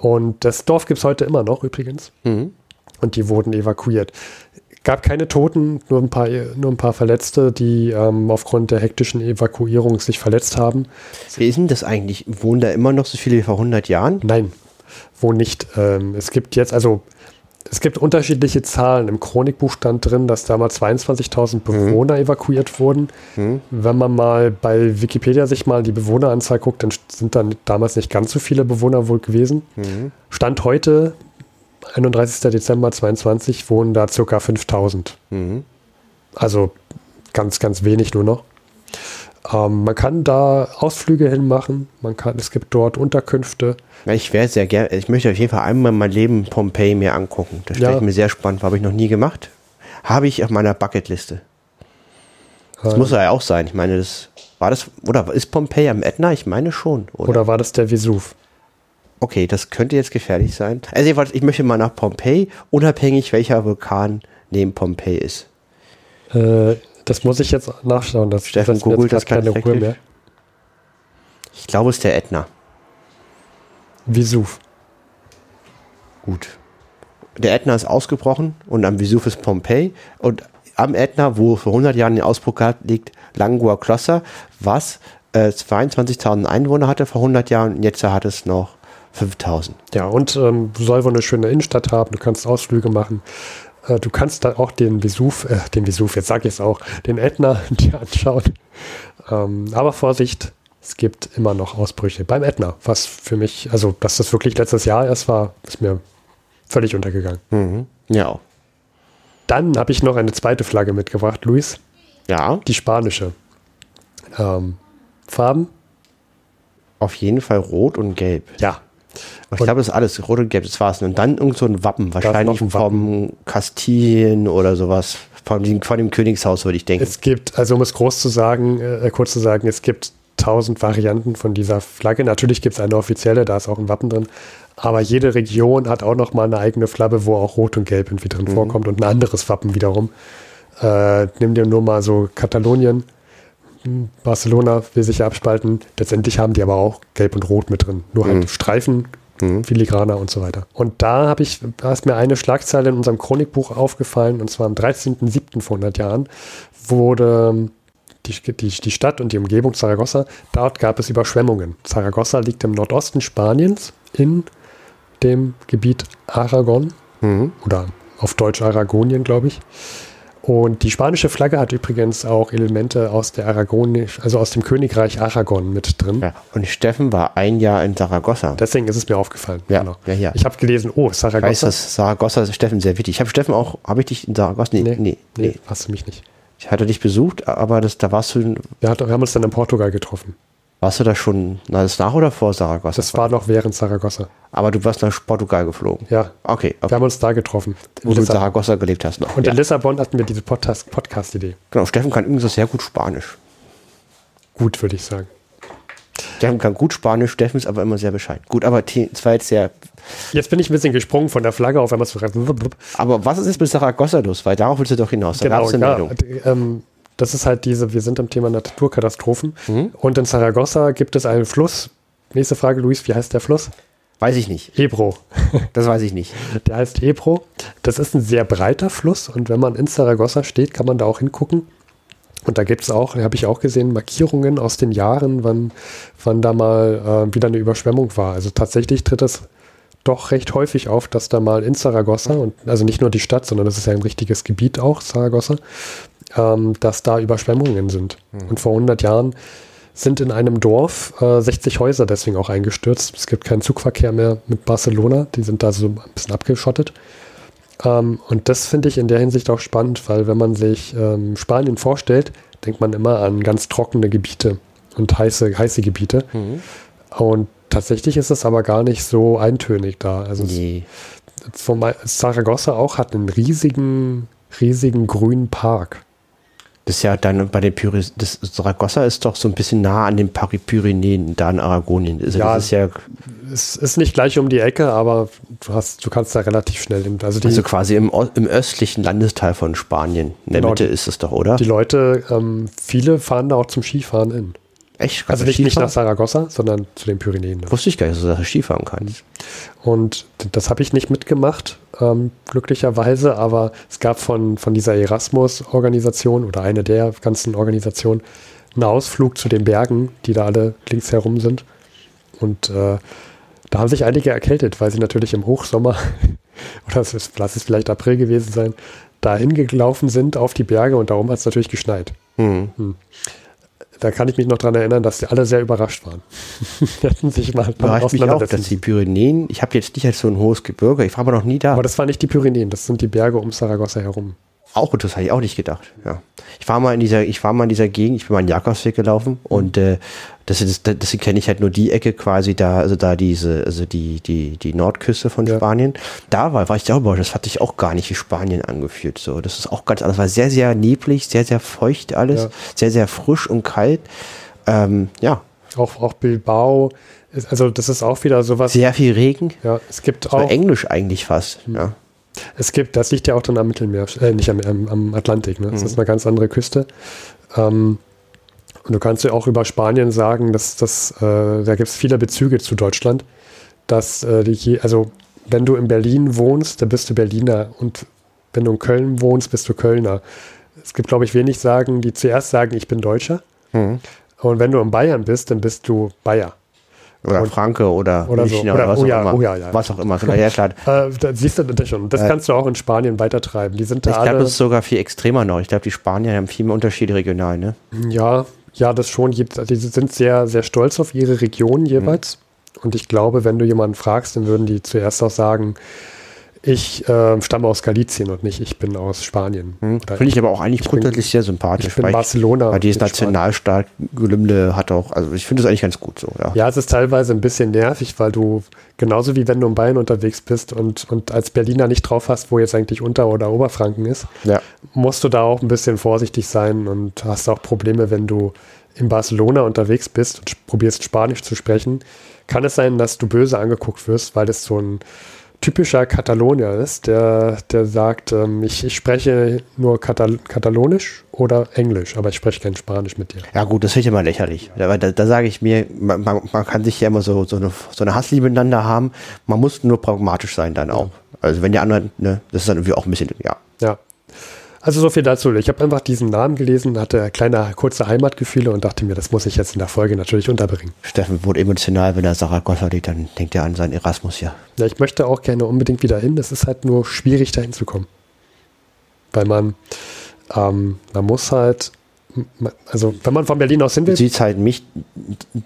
Und das Dorf gibt es heute immer noch übrigens. Mhm. Und die wurden evakuiert. Gab keine Toten, nur ein paar, nur ein paar Verletzte, die ähm, aufgrund der hektischen Evakuierung sich verletzt haben. Wie ist denn das eigentlich? Wohnen da immer noch so viele wie vor 100 Jahren? Nein, wo nicht. Ähm, es gibt jetzt, also es gibt unterschiedliche Zahlen. Im Chronikbuch stand drin, dass damals 22.000 Bewohner mhm. evakuiert wurden. Mhm. Wenn man mal bei Wikipedia sich mal die Bewohneranzahl guckt, dann sind dann damals nicht ganz so viele Bewohner wohl gewesen. Mhm. Stand heute, 31. Dezember 22, wohnen da circa 5.000. Mhm. Also ganz, ganz wenig nur noch. Ähm, man kann da Ausflüge hinmachen, man kann, es gibt dort Unterkünfte. Ich wäre sehr gerne, ich möchte auf jeden Fall einmal mein Leben Pompeji mir angucken. Das stelle ja. ich mir sehr spannend, habe ich noch nie gemacht. Habe ich auf meiner Bucketliste. Das ähm. muss ja auch sein. Ich meine, das war das, oder ist Pompeji am Ätna? Ich meine schon. Oder, oder war das der Vesuv? Okay, das könnte jetzt gefährlich sein. Also ich möchte mal nach Pompeji, unabhängig welcher Vulkan neben Pompeji ist. Äh, das muss ich jetzt nachschauen. Das, Steffen das googelt das keine Ruhe mehr. Ich glaube, es ist der Ätna. Vesuv. Gut. Der Ätna ist ausgebrochen und am Vesuv ist Pompeji und am Ätna, wo vor 100 Jahren der Ausbruch gab, liegt Langua Kloster, was äh, 22.000 Einwohner hatte vor 100 Jahren und jetzt hat es noch 5000. Ja, und ähm, soll wohl eine schöne Innenstadt haben, du kannst Ausflüge machen. Äh, du kannst da auch den Vesuv, äh, den Vesuv, jetzt sage ich es auch, den Ätna dir anschauen. Ähm, aber Vorsicht, es gibt immer noch Ausbrüche beim Ätna, was für mich, also dass das wirklich letztes Jahr erst war, ist mir völlig untergegangen. Mhm. Ja. Dann habe ich noch eine zweite Flagge mitgebracht, Luis. Ja. Die spanische. Ähm, Farben? Auf jeden Fall rot und gelb. Ja, ich glaube, das ist alles rot und gelb, das war's. Und dann irgend so ein Wappen, wahrscheinlich ein vom Wappen. Kastilien oder sowas. Von dem, von dem Königshaus, würde ich denken. Es gibt, also um es groß zu sagen, äh, kurz zu sagen, es gibt tausend Varianten von dieser Flagge. Natürlich gibt es eine offizielle, da ist auch ein Wappen drin. Aber jede Region hat auch noch mal eine eigene Flagge, wo auch Rot und Gelb irgendwie drin mhm. vorkommt und ein anderes Wappen wiederum. Äh, nimm dir nur mal so Katalonien. Barcelona will sich ja abspalten. Letztendlich haben die aber auch Gelb und Rot mit drin. Nur halt mhm. Streifen, mhm. filigraner und so weiter. Und da habe ich, da ist mir eine Schlagzeile in unserem Chronikbuch aufgefallen, und zwar am 13.07. vor 100 Jahren wurde ähm, die, die, die Stadt und die Umgebung Zaragoza, dort gab es Überschwemmungen. Zaragoza liegt im Nordosten Spaniens in dem Gebiet Aragon mhm. oder auf Deutsch Aragonien, glaube ich. Und die spanische Flagge hat übrigens auch Elemente aus der Aragonisch, also aus dem Königreich Aragon mit drin. Ja, und Steffen war ein Jahr in Saragossa. Deswegen ist es mir aufgefallen. Ja, genau. ja, ja. Ich habe gelesen, oh, Saragossa. Weiß, dass Saragossa ist Steffen sehr wichtig. Ich habe Steffen auch, habe ich dich in Saragossa? Nee, nee, nee, nee. Hast du mich nicht. Ich hatte dich besucht, aber das, da warst du. Wir haben uns dann in Portugal getroffen. Warst du da schon, na, das nach oder vor Saragossa? Das war noch während Saragossa. Aber du warst nach Portugal geflogen? Ja. Okay. okay. Wir haben uns da getroffen. Wo du in Saragossa gelebt hast noch. Und ja. in Lissabon hatten wir diese Podcast-Idee. Genau, Steffen kann übrigens sehr gut Spanisch. Gut, würde ich sagen. Steffen kann gut Spanisch, Steffen ist aber immer sehr bescheid. Gut, aber es war jetzt sehr. Jetzt bin ich ein bisschen gesprungen von der Flagge auf einmal zu. Aber was ist jetzt mit Saragossa los? Weil darauf willst du doch hinaus. Da genau, ja, ähm, das ist halt diese, wir sind im Thema Naturkatastrophen. Mhm. Und in Saragossa gibt es einen Fluss. Nächste Frage, Luis, wie heißt der Fluss? Weiß ich nicht. Ebro. Das weiß ich nicht. Der heißt Ebro. Das ist ein sehr breiter Fluss und wenn man in Saragossa steht, kann man da auch hingucken. Und da gibt es auch, habe ich auch gesehen, Markierungen aus den Jahren, wann, wann da mal äh, wieder eine Überschwemmung war. Also tatsächlich tritt es doch recht häufig auf, dass da mal in Saragossa, und also nicht nur die Stadt, sondern das ist ja ein richtiges Gebiet auch, Saragossa, ähm, dass da Überschwemmungen sind. Mhm. Und vor 100 Jahren sind in einem Dorf äh, 60 Häuser deswegen auch eingestürzt. Es gibt keinen Zugverkehr mehr mit Barcelona, die sind da so ein bisschen abgeschottet. Ähm, und das finde ich in der Hinsicht auch spannend, weil wenn man sich ähm, Spanien vorstellt, denkt man immer an ganz trockene Gebiete und heiße, heiße Gebiete. Mhm. Und tatsächlich ist es aber gar nicht so eintönig da. Also nee. Saragossa auch hat einen riesigen, riesigen grünen Park. Das ist ja dann bei den Pyrenäen, das Saragossa ist doch so ein bisschen nah an den Pyrenäen, da in Aragonien. Also ja, ist ja. Es ist nicht gleich um die Ecke, aber du hast, du kannst da relativ schnell hin. Also, also quasi im, im östlichen Landesteil von Spanien. In der genau, Mitte ist es doch, oder? Die Leute, ähm, viele fahren da auch zum Skifahren in. Echt? Also nicht, nicht nach Saragossa, sondern zu den Pyrenäen. Wusste ich gar nicht, dass du Skifahren kannst. Und das habe ich nicht mitgemacht, ähm, glücklicherweise, aber es gab von, von dieser Erasmus-Organisation oder eine der ganzen Organisationen einen Ausflug zu den Bergen, die da alle links herum sind. Und äh, da haben sich einige erkältet, weil sie natürlich im Hochsommer, oder es ist, lass es vielleicht April gewesen sein, da hingelaufen sind auf die Berge und darum hat es natürlich geschneit. Hm. Hm. Da kann ich mich noch dran erinnern, dass die alle sehr überrascht waren. die hatten sich mal Überrascht mich auch, dass die Pyrenäen, ich habe jetzt nicht als so ein hohes Gebirge, ich war aber noch nie da. Aber das waren nicht die Pyrenäen, das sind die Berge um Saragossa herum. Auch, das hatte ich auch nicht gedacht. Ja. Ich war mal in dieser, ich war mal in dieser Gegend, ich bin mal in Jakobsweg gelaufen und äh, das, das, das kenne ich halt nur die Ecke quasi da, also da diese, also die, die, die Nordküste von Ja. Spanien. Da war, war ich sauber, das hat sich auch gar nicht wie Spanien angefühlt. So, das ist auch ganz anders. War sehr, sehr neblig, sehr, sehr feucht alles, Ja. sehr, sehr frisch und kalt. Ähm, ja, Auch, auch Bilbao, also das ist auch wieder sowas. sehr viel Regen. Ja, es gibt Das auch, Englisch eigentlich fast. Hm. Ja. es gibt, das liegt ja auch dann am Mittelmeer, äh, nicht am, am, am Atlantik, ne? Das ist eine ganz andere Küste. Ähm, und du kannst ja auch über Spanien sagen, dass das, äh, da gibt es viele Bezüge zu Deutschland, dass äh, die, also wenn du in Berlin wohnst, dann bist du Berliner und wenn du in Köln wohnst, bist du Kölner. Es gibt, glaube ich, wenig sagen, die zuerst sagen, ich bin Deutscher. Mhm. Und wenn du in Bayern bist, dann bist du Bayer. Oder Und- Franke oder, oder so. Münchner Oder- was oh auch ja, immer. oh ja, ja. Was auch immer. Ja, klar. Äh, da siehst du das schon. Das Äh, kannst du auch in Spanien weitertreiben. Die sind da Ich glaube, das ist sogar viel extremer noch. Ich glaube, die Spanier haben viel mehr Unterschiede regional, ne? Ja, ja, das schon. Je- Die sind sehr, sehr stolz auf ihre Region jeweils. Und ich glaube, wenn du jemanden fragst, dann würden die zuerst auch sagen, ich äh, stamme aus Galizien und nicht, ich bin aus Spanien. Hm. Finde ich aber auch eigentlich ich bin- grundsätzlich sehr sympathisch. ich bin Barcelona. weil dieses. Nationalstaat-Gelümde hat auch, also ich finde das eigentlich ganz gut so, ja. Ja, es ist teilweise ein bisschen nervig, weil du genauso wie wenn du in Bayern unterwegs bist und, und als Berliner nicht drauf hast, wo jetzt eigentlich Unter- oder Oberfranken ist, Ja. musst du da auch ein bisschen vorsichtig sein und hast auch Probleme, wenn du in Barcelona unterwegs bist und probierst Spanisch zu sprechen. Kann es sein, dass du böse angeguckt wirst, weil das so ein typischer Katalonier ist, der, der sagt, ähm, ich, ich spreche nur Katal Katalonisch oder Englisch, aber ich spreche kein Spanisch mit dir. Ja gut, das finde ich immer lächerlich. Da, da, da sage ich mir, man, man, man kann sich ja immer so, so, eine, so eine Hassliebe miteinander haben. Man muss nur pragmatisch sein dann auch. Also wenn die anderen, ne, das ist dann irgendwie auch ein bisschen, ja. Ja. Also so viel dazu. Ich habe einfach diesen Namen gelesen, hatte kleine kurze Heimatgefühle und dachte mir, das muss ich jetzt in der Folge natürlich unterbringen. Steffen wurde emotional, wenn er Saragossa liegt, dann denkt er an seinen Erasmus, ja. Ja, ich möchte auch gerne unbedingt wieder hin. Es ist halt nur schwierig, dahin zu kommen. Weil man, ähm, man muss halt, also wenn man von Berlin aus hin Du will, siehst halt mich,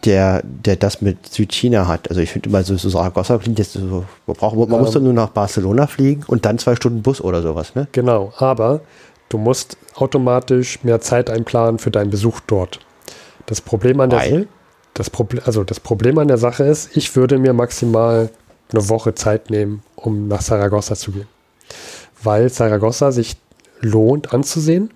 der, der das mit Südchina hat. Also ich finde immer so, so Saragossa klingt jetzt so, man, braucht, man muss Ähm. dann nur nach Barcelona fliegen und dann zwei Stunden Bus oder sowas, ne? genau, aber du musst automatisch mehr Zeit einplanen für deinen Besuch dort. Das Problem an der Weil? das Problem, also das Problem an der Sache ist, ich würde mir maximal eine Woche Zeit nehmen, um nach Saragossa zu gehen. Weil Saragossa sich lohnt anzusehen,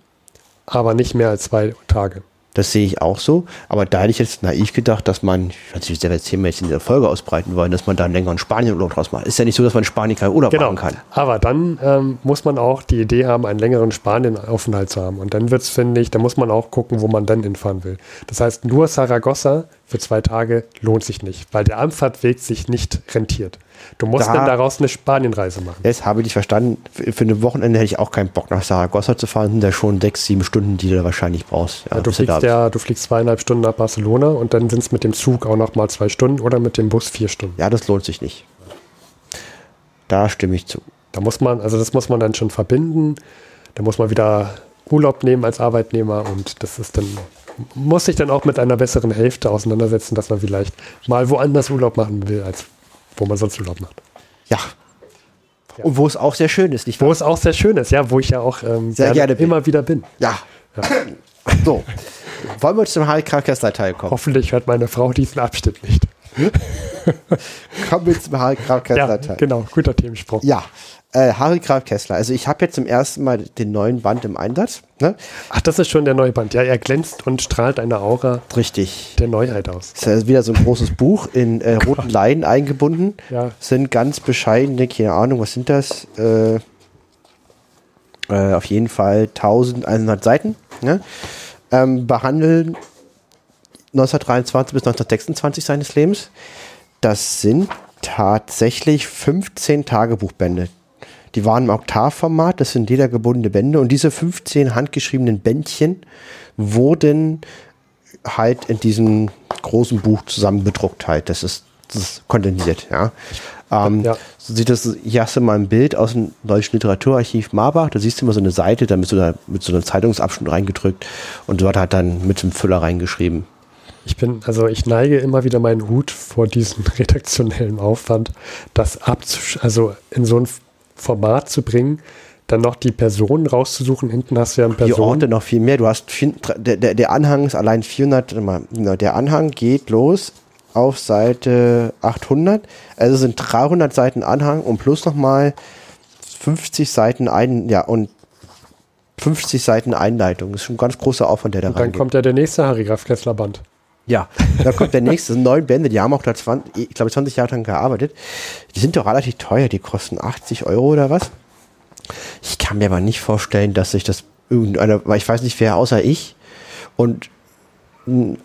aber nicht mehr als zwei Tage. Das sehe ich auch so. Aber da hätte ich jetzt naiv gedacht, dass man, ich weiß nicht, das Thema jetzt in dieser Folge ausbreiten wollen, dass man da einen längeren Spanienurlaub draus macht. Ist ja nicht so, dass man in Spanien keinen Urlaub Genau. machen kann. Aber dann ähm, muss man auch die Idee haben, einen längeren Spanien-Aufenthalt zu haben. Und dann wird es, finde ich, da muss man auch gucken, wo man dann hinfahren will. Das heißt, nur Saragossa für zwei Tage lohnt sich nicht, weil der Anfahrtweg sich nicht rentiert. Du musst Da- dann daraus eine Spanienreise machen. Jetzt habe ich dich verstanden. Für, für ein Wochenende hätte ich auch keinen Bock nach Saragossa zu fahren. Sind da schon sechs, sieben Stunden, die du da wahrscheinlich brauchst. Ja, du, bis da fliegst ja, du fliegst zweieinhalb Stunden nach Barcelona und dann sind es mit dem Zug auch noch mal zwei Stunden oder mit dem Bus vier Stunden. ja, das lohnt sich nicht. Da stimme ich zu. Da muss man, also das muss man dann schon verbinden. Da muss man wieder Urlaub nehmen als Arbeitnehmer und das ist dann, muss sich dann auch mit einer besseren Hälfte auseinandersetzen, dass man vielleicht mal woanders Urlaub machen will, als wo man sonst Urlaub macht. Ja. Und wo es auch sehr schön ist, nicht Wo wahr? es auch sehr schön ist, ja, wo ich ja auch ähm, Sehr gerne bin. immer wieder bin. Ja. So. Wollen wir zum Harry Krakester Teil kommen? Hoffentlich hört meine Frau diesen Abschnitt nicht. Kommen wir zum Harry Krakester Ja, Teil. genau, guter Themensprung. Ja, äh, Harry Graf Kessler. Also ich habe jetzt zum ersten Mal den neuen Band im Einsatz. Ne? Ach, das ist schon der neue Band. Ja, er glänzt und strahlt eine Aura Richtig. der Neuheit aus. Das ist ja wieder so ein großes Buch in äh, roten Leinen eingebunden. Ja. Sind ganz bescheidene, keine Ahnung, was sind das? Äh, äh, auf jeden Fall 1100 Seiten. Ne? Ähm, behandeln 1923 bis 1926 seines Lebens. Das sind tatsächlich 15 Tagebuchbände. Die waren im Oktavformat, das sind ledergebundene Bände und diese 15 handgeschriebenen Bändchen wurden halt in diesem großen Buch zusammen bedruckt halt. Das ist, das ist kondensiert, ja. Ähm, ja. So sieht das, hier hast du mal ein Bild aus dem Deutschen Literaturarchiv Marbach, da siehst du immer so eine Seite, da mit so einer, mit so einem Zeitungsabschnitt reingedrückt und dort hat dann mit dem Füller reingeschrieben. Ich bin, also ich neige immer wieder meinen Hut vor diesem redaktionellen Aufwand, das abzusch also in so ein Format zu bringen, dann noch die Personen rauszusuchen. Hinten hast du ja ein Person. Die Orte noch viel mehr. Du hast der, der, der Anhang ist allein 400. Der Anhang geht los auf Seite 800. Also sind 300 Seiten Anhang und plus nochmal 50 Seiten ein, ja, und 50 Seiten Einleitung. Das ist schon ein ganz großer Aufwand, der da reingeht. Dann kommt ja der nächste Harry Graf Kessler Band. Ja, da kommt der nächste. Neun Bände, die haben auch da 20, ich glaube 20 Jahre lang gearbeitet. Die sind doch relativ teuer, die kosten 80 Euro oder was. Ich kann mir aber nicht vorstellen, dass sich das irgendeiner, weil ich weiß nicht, wer außer ich und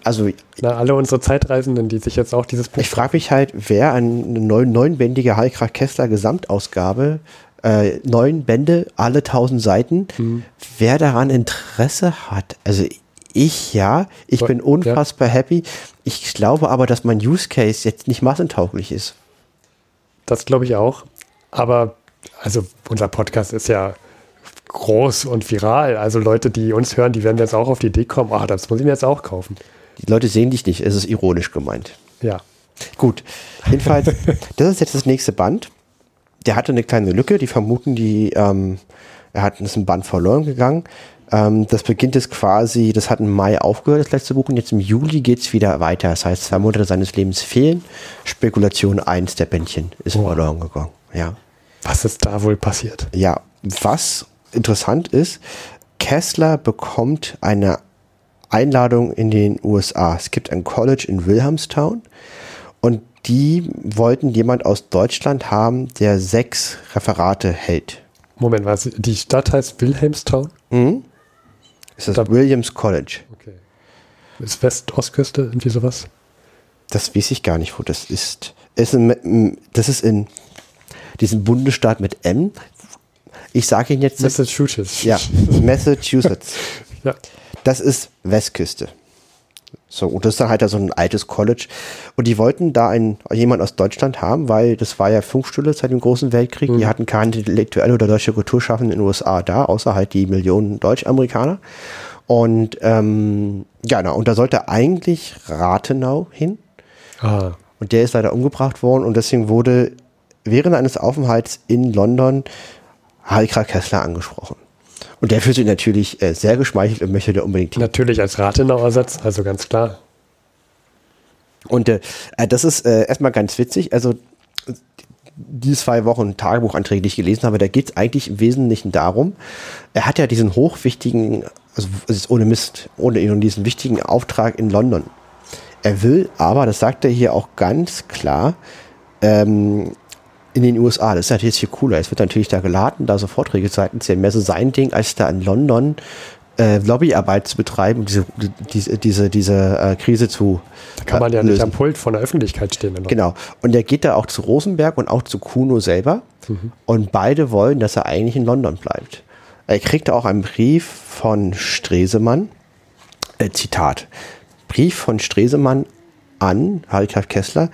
also Na, alle unsere Zeitreisenden, die sich jetzt auch dieses Buch. Ich frage mich halt, wer eine neun, neunbändige Heilkrach Kessler Gesamtausgabe, äh, neun Bände, alle tausend Seiten, mhm. wer daran Interesse hat. Also ich ja, ich bin unfassbar ja. happy. Ich glaube aber, dass mein Use Case jetzt nicht massentauglich ist. Das glaube ich auch. Aber also unser Podcast ist ja groß und viral. Also Leute, die uns hören, die werden jetzt auch auf die Idee kommen, ach, das muss ich mir jetzt auch kaufen. Die Leute sehen dich nicht, es ist ironisch gemeint. Ja. Gut, jedenfalls, das ist jetzt das nächste Band. Der hatte eine kleine Lücke, die vermuten, die, ähm, er hat ein Band verloren gegangen. Ähm, das beginnt jetzt quasi, das hat im Mai aufgehört, das letzte Buch, und jetzt im Juli geht es wieder weiter. Das heißt, zwei Monate seines Lebens fehlen. Spekulation 1 der Bändchen ist oh. verloren gegangen. Ja. Was ist da wohl passiert? Ja, was interessant ist, Kessler bekommt eine Einladung in den USA. Es gibt ein College in Wilhelmstown und die wollten jemand aus Deutschland haben, der sechs Referate hält. Moment, was? Die Stadt heißt Wilhelmstown? Mhm. Ist das da Williams College. Okay. Ist West-Ostküste irgendwie sowas? Das weiß ich gar nicht, wo das ist. ist in, das ist in diesem Bundesstaat mit M, ich sage Ihnen jetzt. Massachusetts. Ja, Massachusetts. ja. Das ist Westküste. So, und das ist dann halt so ein altes College. Und die wollten da einen, jemand aus Deutschland haben, weil das war ja Funkstille seit dem Großen Weltkrieg. Mhm. Die hatten keine intellektuelle oder deutsche Kulturschaffende in den USA da, außer halt die Millionen Deutsch-Amerikaner. Und ähm, ja, genau, und da sollte eigentlich Rathenau hin. Ah. Und der ist leider umgebracht worden und deswegen wurde während eines Aufenthalts in London Harikra Kessler angesprochen. Und der fühlt sich natürlich äh, sehr geschmeichelt und möchte da unbedingt. Natürlich als Rathenau-Ersatz, also ganz klar. Und äh, äh, das ist äh, erstmal ganz witzig. Also die zwei Wochen Tagebuchanträge, die ich gelesen habe, da geht es eigentlich im Wesentlichen darum, er hat ja diesen hochwichtigen, also es ist ohne Mist, ohne ihn und diesen wichtigen Auftrag in London. Er will aber, das sagt er hier auch ganz klar, ähm, in den USA. Das ist natürlich viel cooler. Es wird natürlich da geladen, da so Vorträge seitens der Messe sein Ding, als da in London äh, Lobbyarbeit zu betreiben und diese, diese, diese, diese äh, Krise zu Da kann man ja lösen. nicht am Pult von der Öffentlichkeit stehen. Genau. Und er geht da auch zu Rosenberg und auch zu Kuno selber. Mhm. Und beide wollen, dass er eigentlich in London bleibt. Er kriegt auch einen Brief von Stresemann. Äh, Zitat. Brief von Stresemann an Harry Kessler.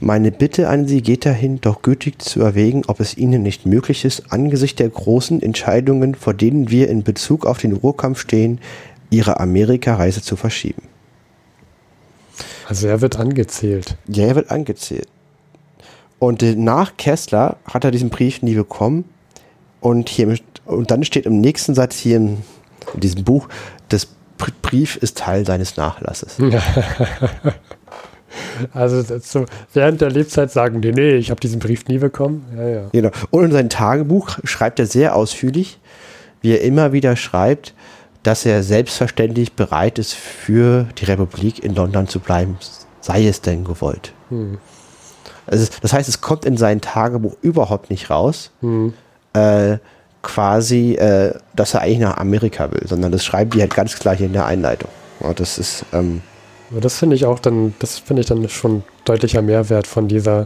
Meine Bitte an Sie geht dahin, doch gütig zu erwägen, ob es Ihnen nicht möglich ist, angesichts der großen Entscheidungen, vor denen wir in Bezug auf den Ruhrkampf stehen, Ihre Amerikareise zu verschieben. Also er wird angezählt. Ja, er wird angezählt. Und äh, nach Kessler hat er diesen Brief nie bekommen. Und, hier, und dann steht im nächsten Satz hier in, in diesem Buch, das Brief ist Teil seines Nachlasses. Also so, während der Lebzeit sagen die, nee, ich habe diesen Brief nie bekommen. Ja, ja. Genau. Und in seinem Tagebuch schreibt er sehr ausführlich, wie er immer wieder schreibt, dass er selbstverständlich bereit ist, für die Republik in London zu bleiben, sei es denn gewollt. Hm. Also, das heißt, es kommt in sein Tagebuch überhaupt nicht raus, hm. äh, quasi, äh, dass er eigentlich nach Amerika will, sondern das schreiben die halt ganz klar hier in der Einleitung. Und das ist, ähm, Aber das finde ich auch dann, das finde ich dann schon deutlicher Mehrwert von dieser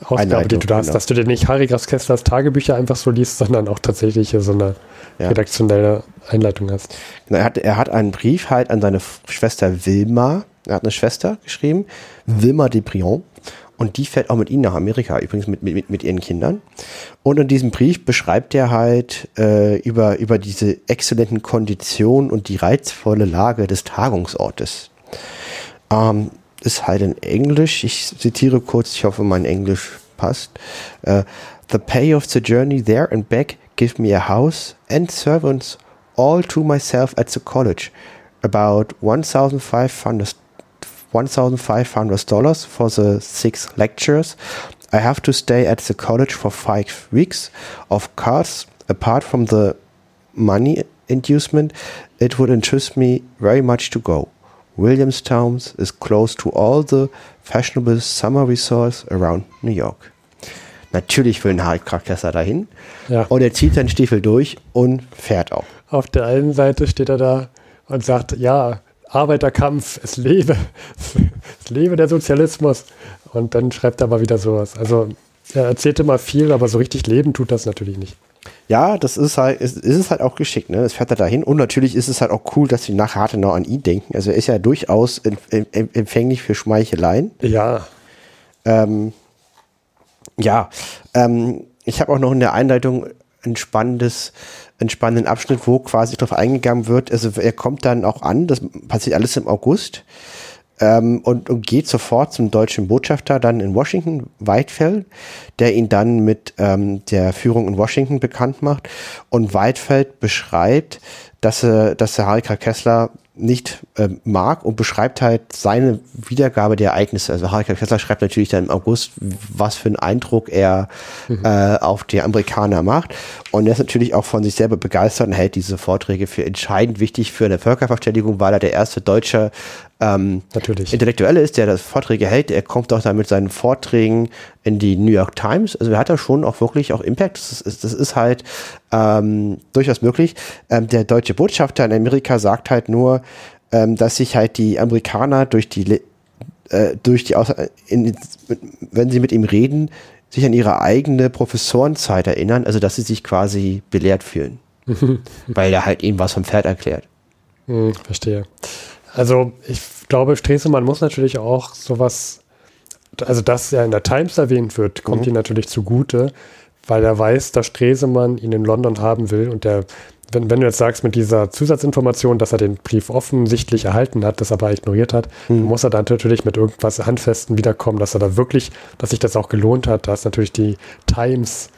Ausgabe, Einleitung, die du da hast, genau. dass du dir nicht Harry Graf Kesslers Tagebücher einfach so liest, sondern auch tatsächlich hier so eine Ja. redaktionelle Einleitung hast. Na, Er hat, er hat einen Brief halt an seine Schwester Wilma. Er hat eine Schwester geschrieben, Wilma de Brion. Und die fährt auch mit ihm nach Amerika, übrigens mit, mit, mit ihren Kindern. Und in diesem Brief beschreibt er halt äh, über, über diese exzellenten Konditionen und die reizvolle Lage des Tagungsortes. Ähm, ist halt in Englisch. Ich zitiere kurz, ich hoffe, mein Englisch passt. Äh, the pay of the journey there and back give me a house and servants all to myself at the college. About 1,500 $1,500 dollars for the six lectures. I have to stay at the college for five weeks. Of course, apart from the money inducement, it would interest me very much to go. Williamstown is close to all the fashionable summer resorts around New York. Natürlich will ein Harry Kessler dahin Ja. und er zieht seinen Stiefel durch und fährt auch. Auf der einen Seite steht er da und sagt, ja, Arbeiterkampf, es lebe, es lebe der Sozialismus. Und dann schreibt er aber wieder sowas. Also er erzählt immer viel, aber so richtig leben tut das natürlich nicht. Ja, das ist halt, ist, ist es halt auch geschickt, ne? Das fährt er dahin. Und natürlich ist es halt auch cool, dass sie nach Hartenau an ihn denken. Also er ist ja durchaus em- em- empfänglich für Schmeicheleien. Ja, Ähm, ja, ähm, ich habe auch noch in der Einleitung ein spannendes, einen spannenden Abschnitt, wo quasi darauf eingegangen wird. Also er kommt dann auch an, das passiert alles im August. Ähm, und, und geht sofort zum deutschen Botschafter dann in Washington, Whitefeld, der ihn dann mit ähm, der Führung in Washington bekannt macht. Und Whitefeld beschreibt, dass, er, dass der Harry K. Kessler nicht ähm, mag und beschreibt halt seine Wiedergabe der Ereignisse. Also Harry. Kessler schreibt natürlich dann im August, was für einen Eindruck er äh, auf die Amerikaner macht. Und er ist natürlich auch von sich selber begeistert und hält diese Vorträge für entscheidend wichtig für eine Völkerverständigung, weil er der erste deutsche ähm, natürlich. Intellektuelle ist, der das Vorträge hält. Er kommt auch dann mit seinen Vorträgen in die New York Times. Also er hat da schon auch wirklich auch Impact. Das ist, das ist halt ähm, durchaus möglich. Ähm, der deutsche Botschafter in Amerika sagt halt nur, ähm, dass sich halt die Amerikaner durch die Le- äh, durch die in, wenn sie mit ihm reden, sich an ihre eigene Professorenzeit erinnern, also dass sie sich quasi belehrt fühlen. weil er halt ihnen was vom Pferd erklärt. Hm, verstehe. Also ich glaube, Stresemann muss natürlich auch sowas, also dass er in der Times erwähnt wird, kommt Mhm. ihm natürlich zugute, weil er weiß, dass Stresemann ihn in London haben will und der, wenn, wenn du jetzt sagst mit dieser Zusatzinformation, dass er den Brief offensichtlich erhalten hat, das aber ignoriert hat, Mhm. muss er dann natürlich mit irgendwas Handfesten wiederkommen, dass er da wirklich, dass sich das auch gelohnt hat. Da ist natürlich die Times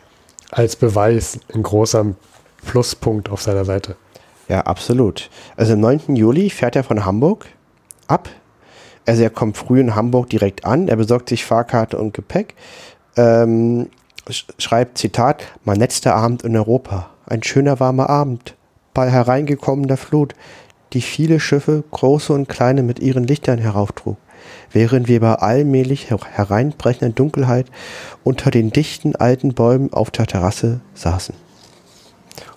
als Beweis ein großer Pluspunkt auf seiner Seite. Ja, absolut. Also am 9. Juli fährt er von Hamburg ab. Also er kommt früh in Hamburg direkt an. Er besorgt sich Fahrkarte und Gepäck. Ähm, sch- schreibt, Zitat, mein letzter Abend in Europa. Ein schöner warmer Abend. Bei hereingekommener Flut, die viele Schiffe, große und kleine, mit ihren Lichtern herauftrug. Während wir bei allmählich her- hereinbrechender Dunkelheit unter den dichten alten Bäumen auf der Terrasse saßen.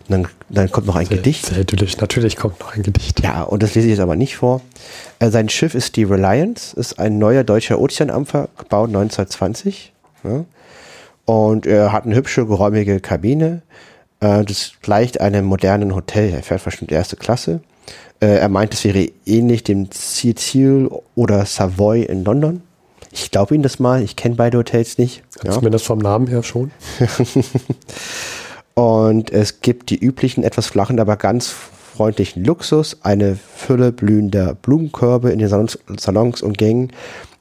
Und dann, dann kommt noch ein Gedicht. Sehr idyllisch. Natürlich kommt noch ein Gedicht. Ja, und das lese ich jetzt aber nicht vor. Äh, sein Schiff ist die Reliance, ist ein neuer deutscher Ozeanampfer, gebaut 1920. Ja. Und er hat eine hübsche, geräumige Kabine. Äh, das gleicht einem modernen Hotel. Er fährt bestimmt erste Klasse. Äh, er meint, es wäre ähnlich dem Cecil oder Savoy in London. Ich glaube Ihnen das mal. Ich kenne beide Hotels nicht. Ja. Zumindest vom Namen her schon. Und es gibt die üblichen, etwas flachen, aber ganz freundlichen Luxus, eine Fülle blühender Blumenkörbe in den Salons, Salons und Gängen.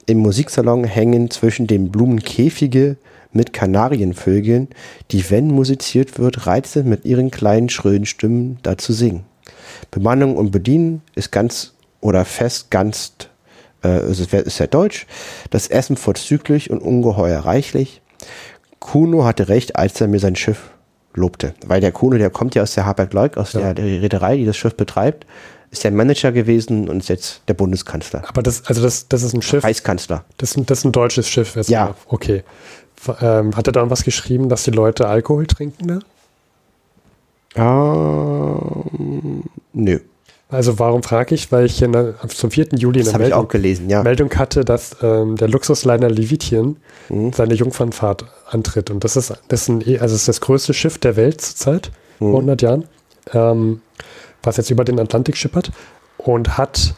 Im Musiksalon hängen zwischen den Blumen Käfige mit Kanarienvögeln, die, wenn musiziert wird, reizen mit ihren kleinen, schrillen Stimmen dazu singen. Bemannung und Bedienen ist ganz oder fest ganz, äh, ist ist sehr deutsch. Das Essen vorzüglich und ungeheuer reichlich. Kuno hatte recht, als er mir sein Schiff lobte. Weil der Kuno, der kommt ja aus der Hapag-Lloyd, aus Ja. der, der Reederei, die das Schiff betreibt, ist der Manager gewesen und ist jetzt der Bundeskanzler. Aber das, also das, das ist ein Schiff, Reichskanzler. das, ist ein- das ist ein deutsches Schiff. Ja. Okay. Ähm, hat er dann was geschrieben, dass die Leute Alkohol trinken da? Ähm, nö. Also warum frage ich? Weil ich der, zum 4. Juli eine Meldung, gelesen, ja. Meldung, hatte, dass ähm, der Luxusliner Levitien mhm. seine Jungfernfahrt antritt. Und das ist, das ist, ein, also das, ist das größte Schiff der Welt zurzeit, mhm. vor 100 Jahren, ähm, was jetzt über den Atlantik schippert und hat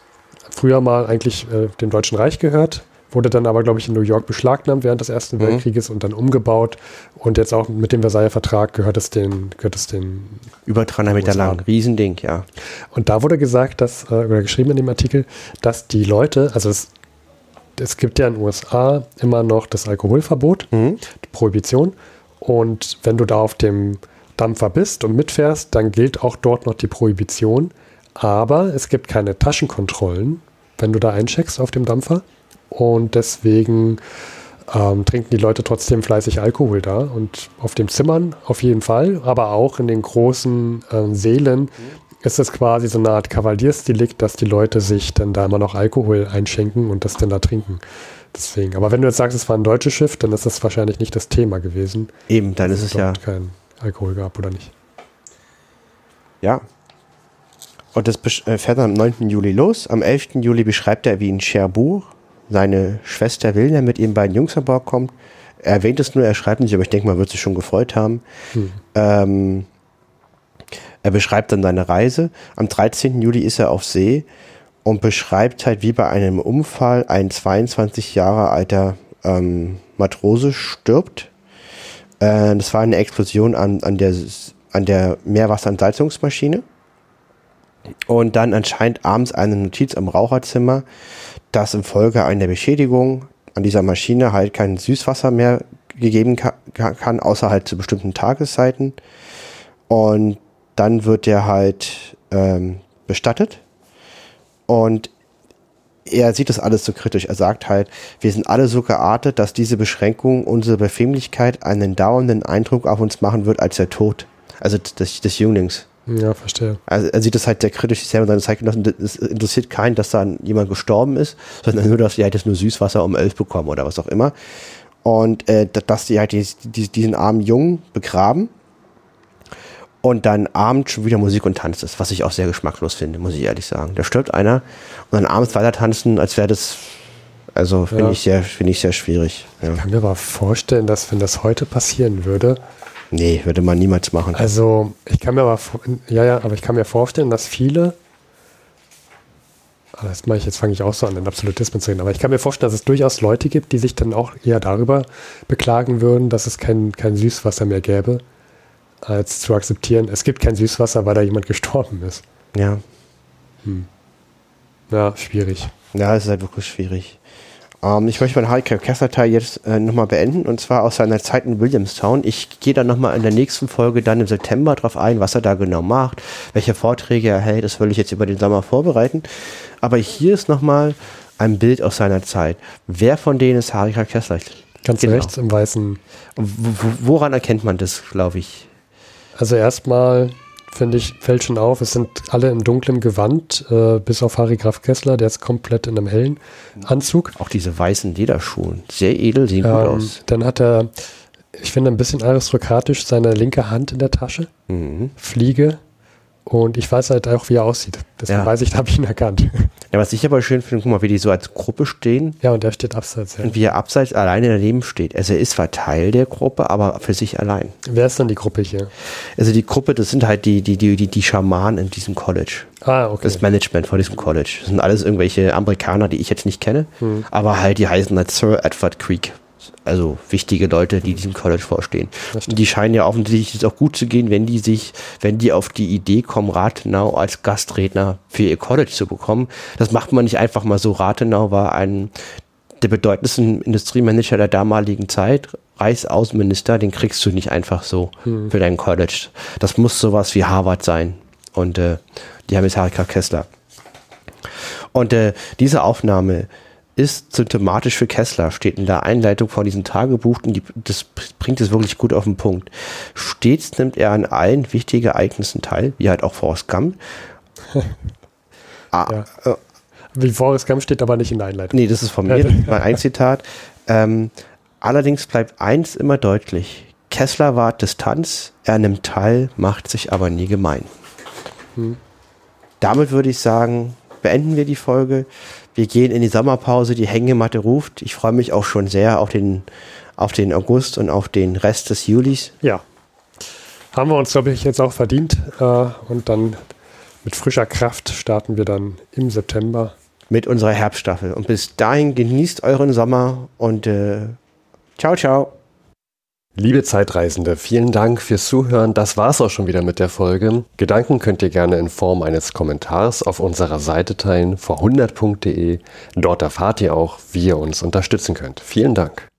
früher mal eigentlich äh, dem Deutschen Reich gehört, wurde dann aber, glaube ich, in New York beschlagnahmt während des Ersten mhm. Weltkrieges und dann umgebaut. Und jetzt auch mit dem Versailler Vertrag gehört es den, gehört es den über 300 Meter lang, Riesending, ja. Und da wurde gesagt, dass, äh, oder geschrieben in dem Artikel, dass die Leute, also es, es gibt ja in den USA immer noch das Alkoholverbot, mhm. die Prohibition. Und wenn du da auf dem Dampfer bist und mitfährst, dann gilt auch dort noch die Prohibition. Aber es gibt keine Taschenkontrollen, wenn du da eincheckst auf dem Dampfer. Und deswegen ähm, trinken die Leute trotzdem fleißig Alkohol da. Und auf den Zimmern auf jeden Fall, aber auch in den großen äh, Seelen mhm. ist es quasi so eine Art Kavaliersdelikt, dass die Leute sich dann da immer noch Alkohol einschenken und das dann da trinken. Deswegen. Aber wenn du jetzt sagst, es war ein deutsches Schiff, dann ist das wahrscheinlich nicht das Thema gewesen. Eben, dann ist es ja. kein Alkohol gab oder nicht. Ja. Und das äh, fährt dann am 9. Juli los. Am 11. Juli beschreibt er, wie in Cherbourg seine Schwester Wilna mit ihren beiden Jungs an Bord kommt. Er erwähnt es nur, er schreibt nicht, aber ich denke mal, wird sich schon gefreut haben. Hm. Ähm, er beschreibt dann seine Reise. Am 13. Juli ist er auf See und beschreibt halt, wie bei einem Unfall ein 22 Jahre alter ähm, Matrose stirbt. Äh, das war eine Explosion an, an der, an der Meerwasserentsalzungsmaschine. Und dann anscheinend abends eine Notiz am Raucherzimmer, dass infolge einer Beschädigung an dieser Maschine halt kein Süßwasser mehr gegeben kann, außer halt zu bestimmten Tageszeiten. Und dann wird der halt ähm, bestattet. Und er sieht das alles so kritisch. Er sagt halt, wir sind alle so geartet, dass diese Beschränkung unsere Bequemlichkeit einen dauernden Eindruck auf uns machen wird als der Tod. Also des, des Jünglings. Ja, verstehe. Also er sieht das halt sehr kritisch selber seine Zeitgenossen. Es interessiert keinen, dass da jemand gestorben ist, sondern nur, dass die halt jetzt nur Süßwasser um elf bekommen oder was auch immer. Und äh, dass die halt die, die, diesen armen Jungen begraben und dann abends schon wieder Musik und Tanz ist, was ich auch sehr geschmacklos finde, muss ich ehrlich sagen. Da stirbt einer und dann abends weiter tanzen, als wäre das, also finde ja. ich sehr, finde ich sehr schwierig. Ja. Ich kann mir aber vorstellen, dass wenn das heute passieren würde, Nee, würde man niemals machen. Also, ich kann mir aber, ja, ja, aber ich kann mir vorstellen, dass viele, ah, das mache ich, jetzt fange ich auch so an, den Absolutismus zu reden, aber ich kann mir vorstellen, dass es durchaus Leute gibt, die sich dann auch eher darüber beklagen würden, dass es kein, kein Süßwasser mehr gäbe, als zu akzeptieren, es gibt kein Süßwasser, weil da jemand gestorben ist. Ja. Hm. Ja, schwierig. Ja, es ist halt wirklich schwierig. Ähm, ich möchte meinen Harry Kessler-Teil jetzt äh, nochmal beenden und zwar aus seiner Zeit in Williamstown. Ich gehe dann nochmal in der nächsten Folge dann im September drauf ein, was er da genau macht, welche Vorträge er hält. Das will ich jetzt über den Sommer vorbereiten. Aber hier ist nochmal ein Bild aus seiner Zeit. Wer von denen ist Harry Kessler? Ganz genau. rechts im weißen. Woran erkennt man das, glaube ich? Also erstmal finde ich, fällt schon auf. Es sind alle in dunklem Gewand, äh, bis auf Harry Graf Kessler, der ist komplett in einem hellen Anzug. Auch diese weißen Lederschuhe, sehr edel, sehen ähm, gut aus. Dann hat er, ich finde, ein bisschen aristokratisch seine linke Hand in der Tasche, mhm. Fliege, und ich weiß halt auch, wie er aussieht. Deswegen ja. weiß ich, da habe ich ihn erkannt. Ja, was ich aber schön finde, guck mal, wie die so als Gruppe stehen. Ja, und der steht abseits. Ja. Und wie er abseits alleine daneben steht. Also er ist zwar Teil der Gruppe, aber für sich allein. Wer ist dann die Gruppe hier? Also die Gruppe, das sind halt die, die, die, die, die Schamanen in diesem College. Ah, okay. Das Management von diesem College. Das sind alles irgendwelche Amerikaner, die ich jetzt nicht kenne. Hm. Aber halt, die heißen halt Sir Edward Creek also wichtige Leute, die diesem College vorstehen. Die scheinen ja offensichtlich auch gut zu gehen, wenn die sich, wenn die auf die Idee kommen, Rathenau als Gastredner für ihr College zu bekommen. Das macht man nicht einfach mal so. Rathenau war ein der bedeutendsten Industriemanager der damaligen Zeit, Reichsaußenminister, den kriegst du nicht einfach so hm. für dein College. Das muss sowas wie Harvard sein. Und äh, die haben jetzt Harry Kessler. Und äh, diese Aufnahme ist symptomatisch für Kessler, steht in der Einleitung von diesem Tagebuch und die, das bringt es wirklich gut auf den Punkt. Stets nimmt er an allen wichtigen Ereignissen teil, wie halt auch Forrest Gump. ah, ja. äh, wie Forrest Gump steht aber nicht in der Einleitung. Nee, das ist von mir, mein ein Zitat. Ähm, allerdings bleibt eins immer deutlich. Kessler wahrt Distanz, er nimmt teil, macht sich aber nie gemein. Hm. damit würde ich sagen, beenden wir die Folge. Wir gehen in die Sommerpause, die Hängematte ruft. Ich freue mich auch schon sehr auf den, auf den August und auf den Rest des Julis. Ja. Haben wir uns, glaube ich, jetzt auch verdient. Äh, und dann mit frischer Kraft starten wir dann im September. Mit unserer Herbststaffel. Und bis dahin genießt euren Sommer und äh, ciao, ciao. Liebe Zeitreisende, vielen Dank fürs Zuhören. Das war's auch schon wieder mit der Folge. Gedanken könnt ihr gerne in Form eines Kommentars auf unserer Seite teilen, vor100.de. Dort erfahrt ihr auch, wie ihr uns unterstützen könnt. Vielen Dank.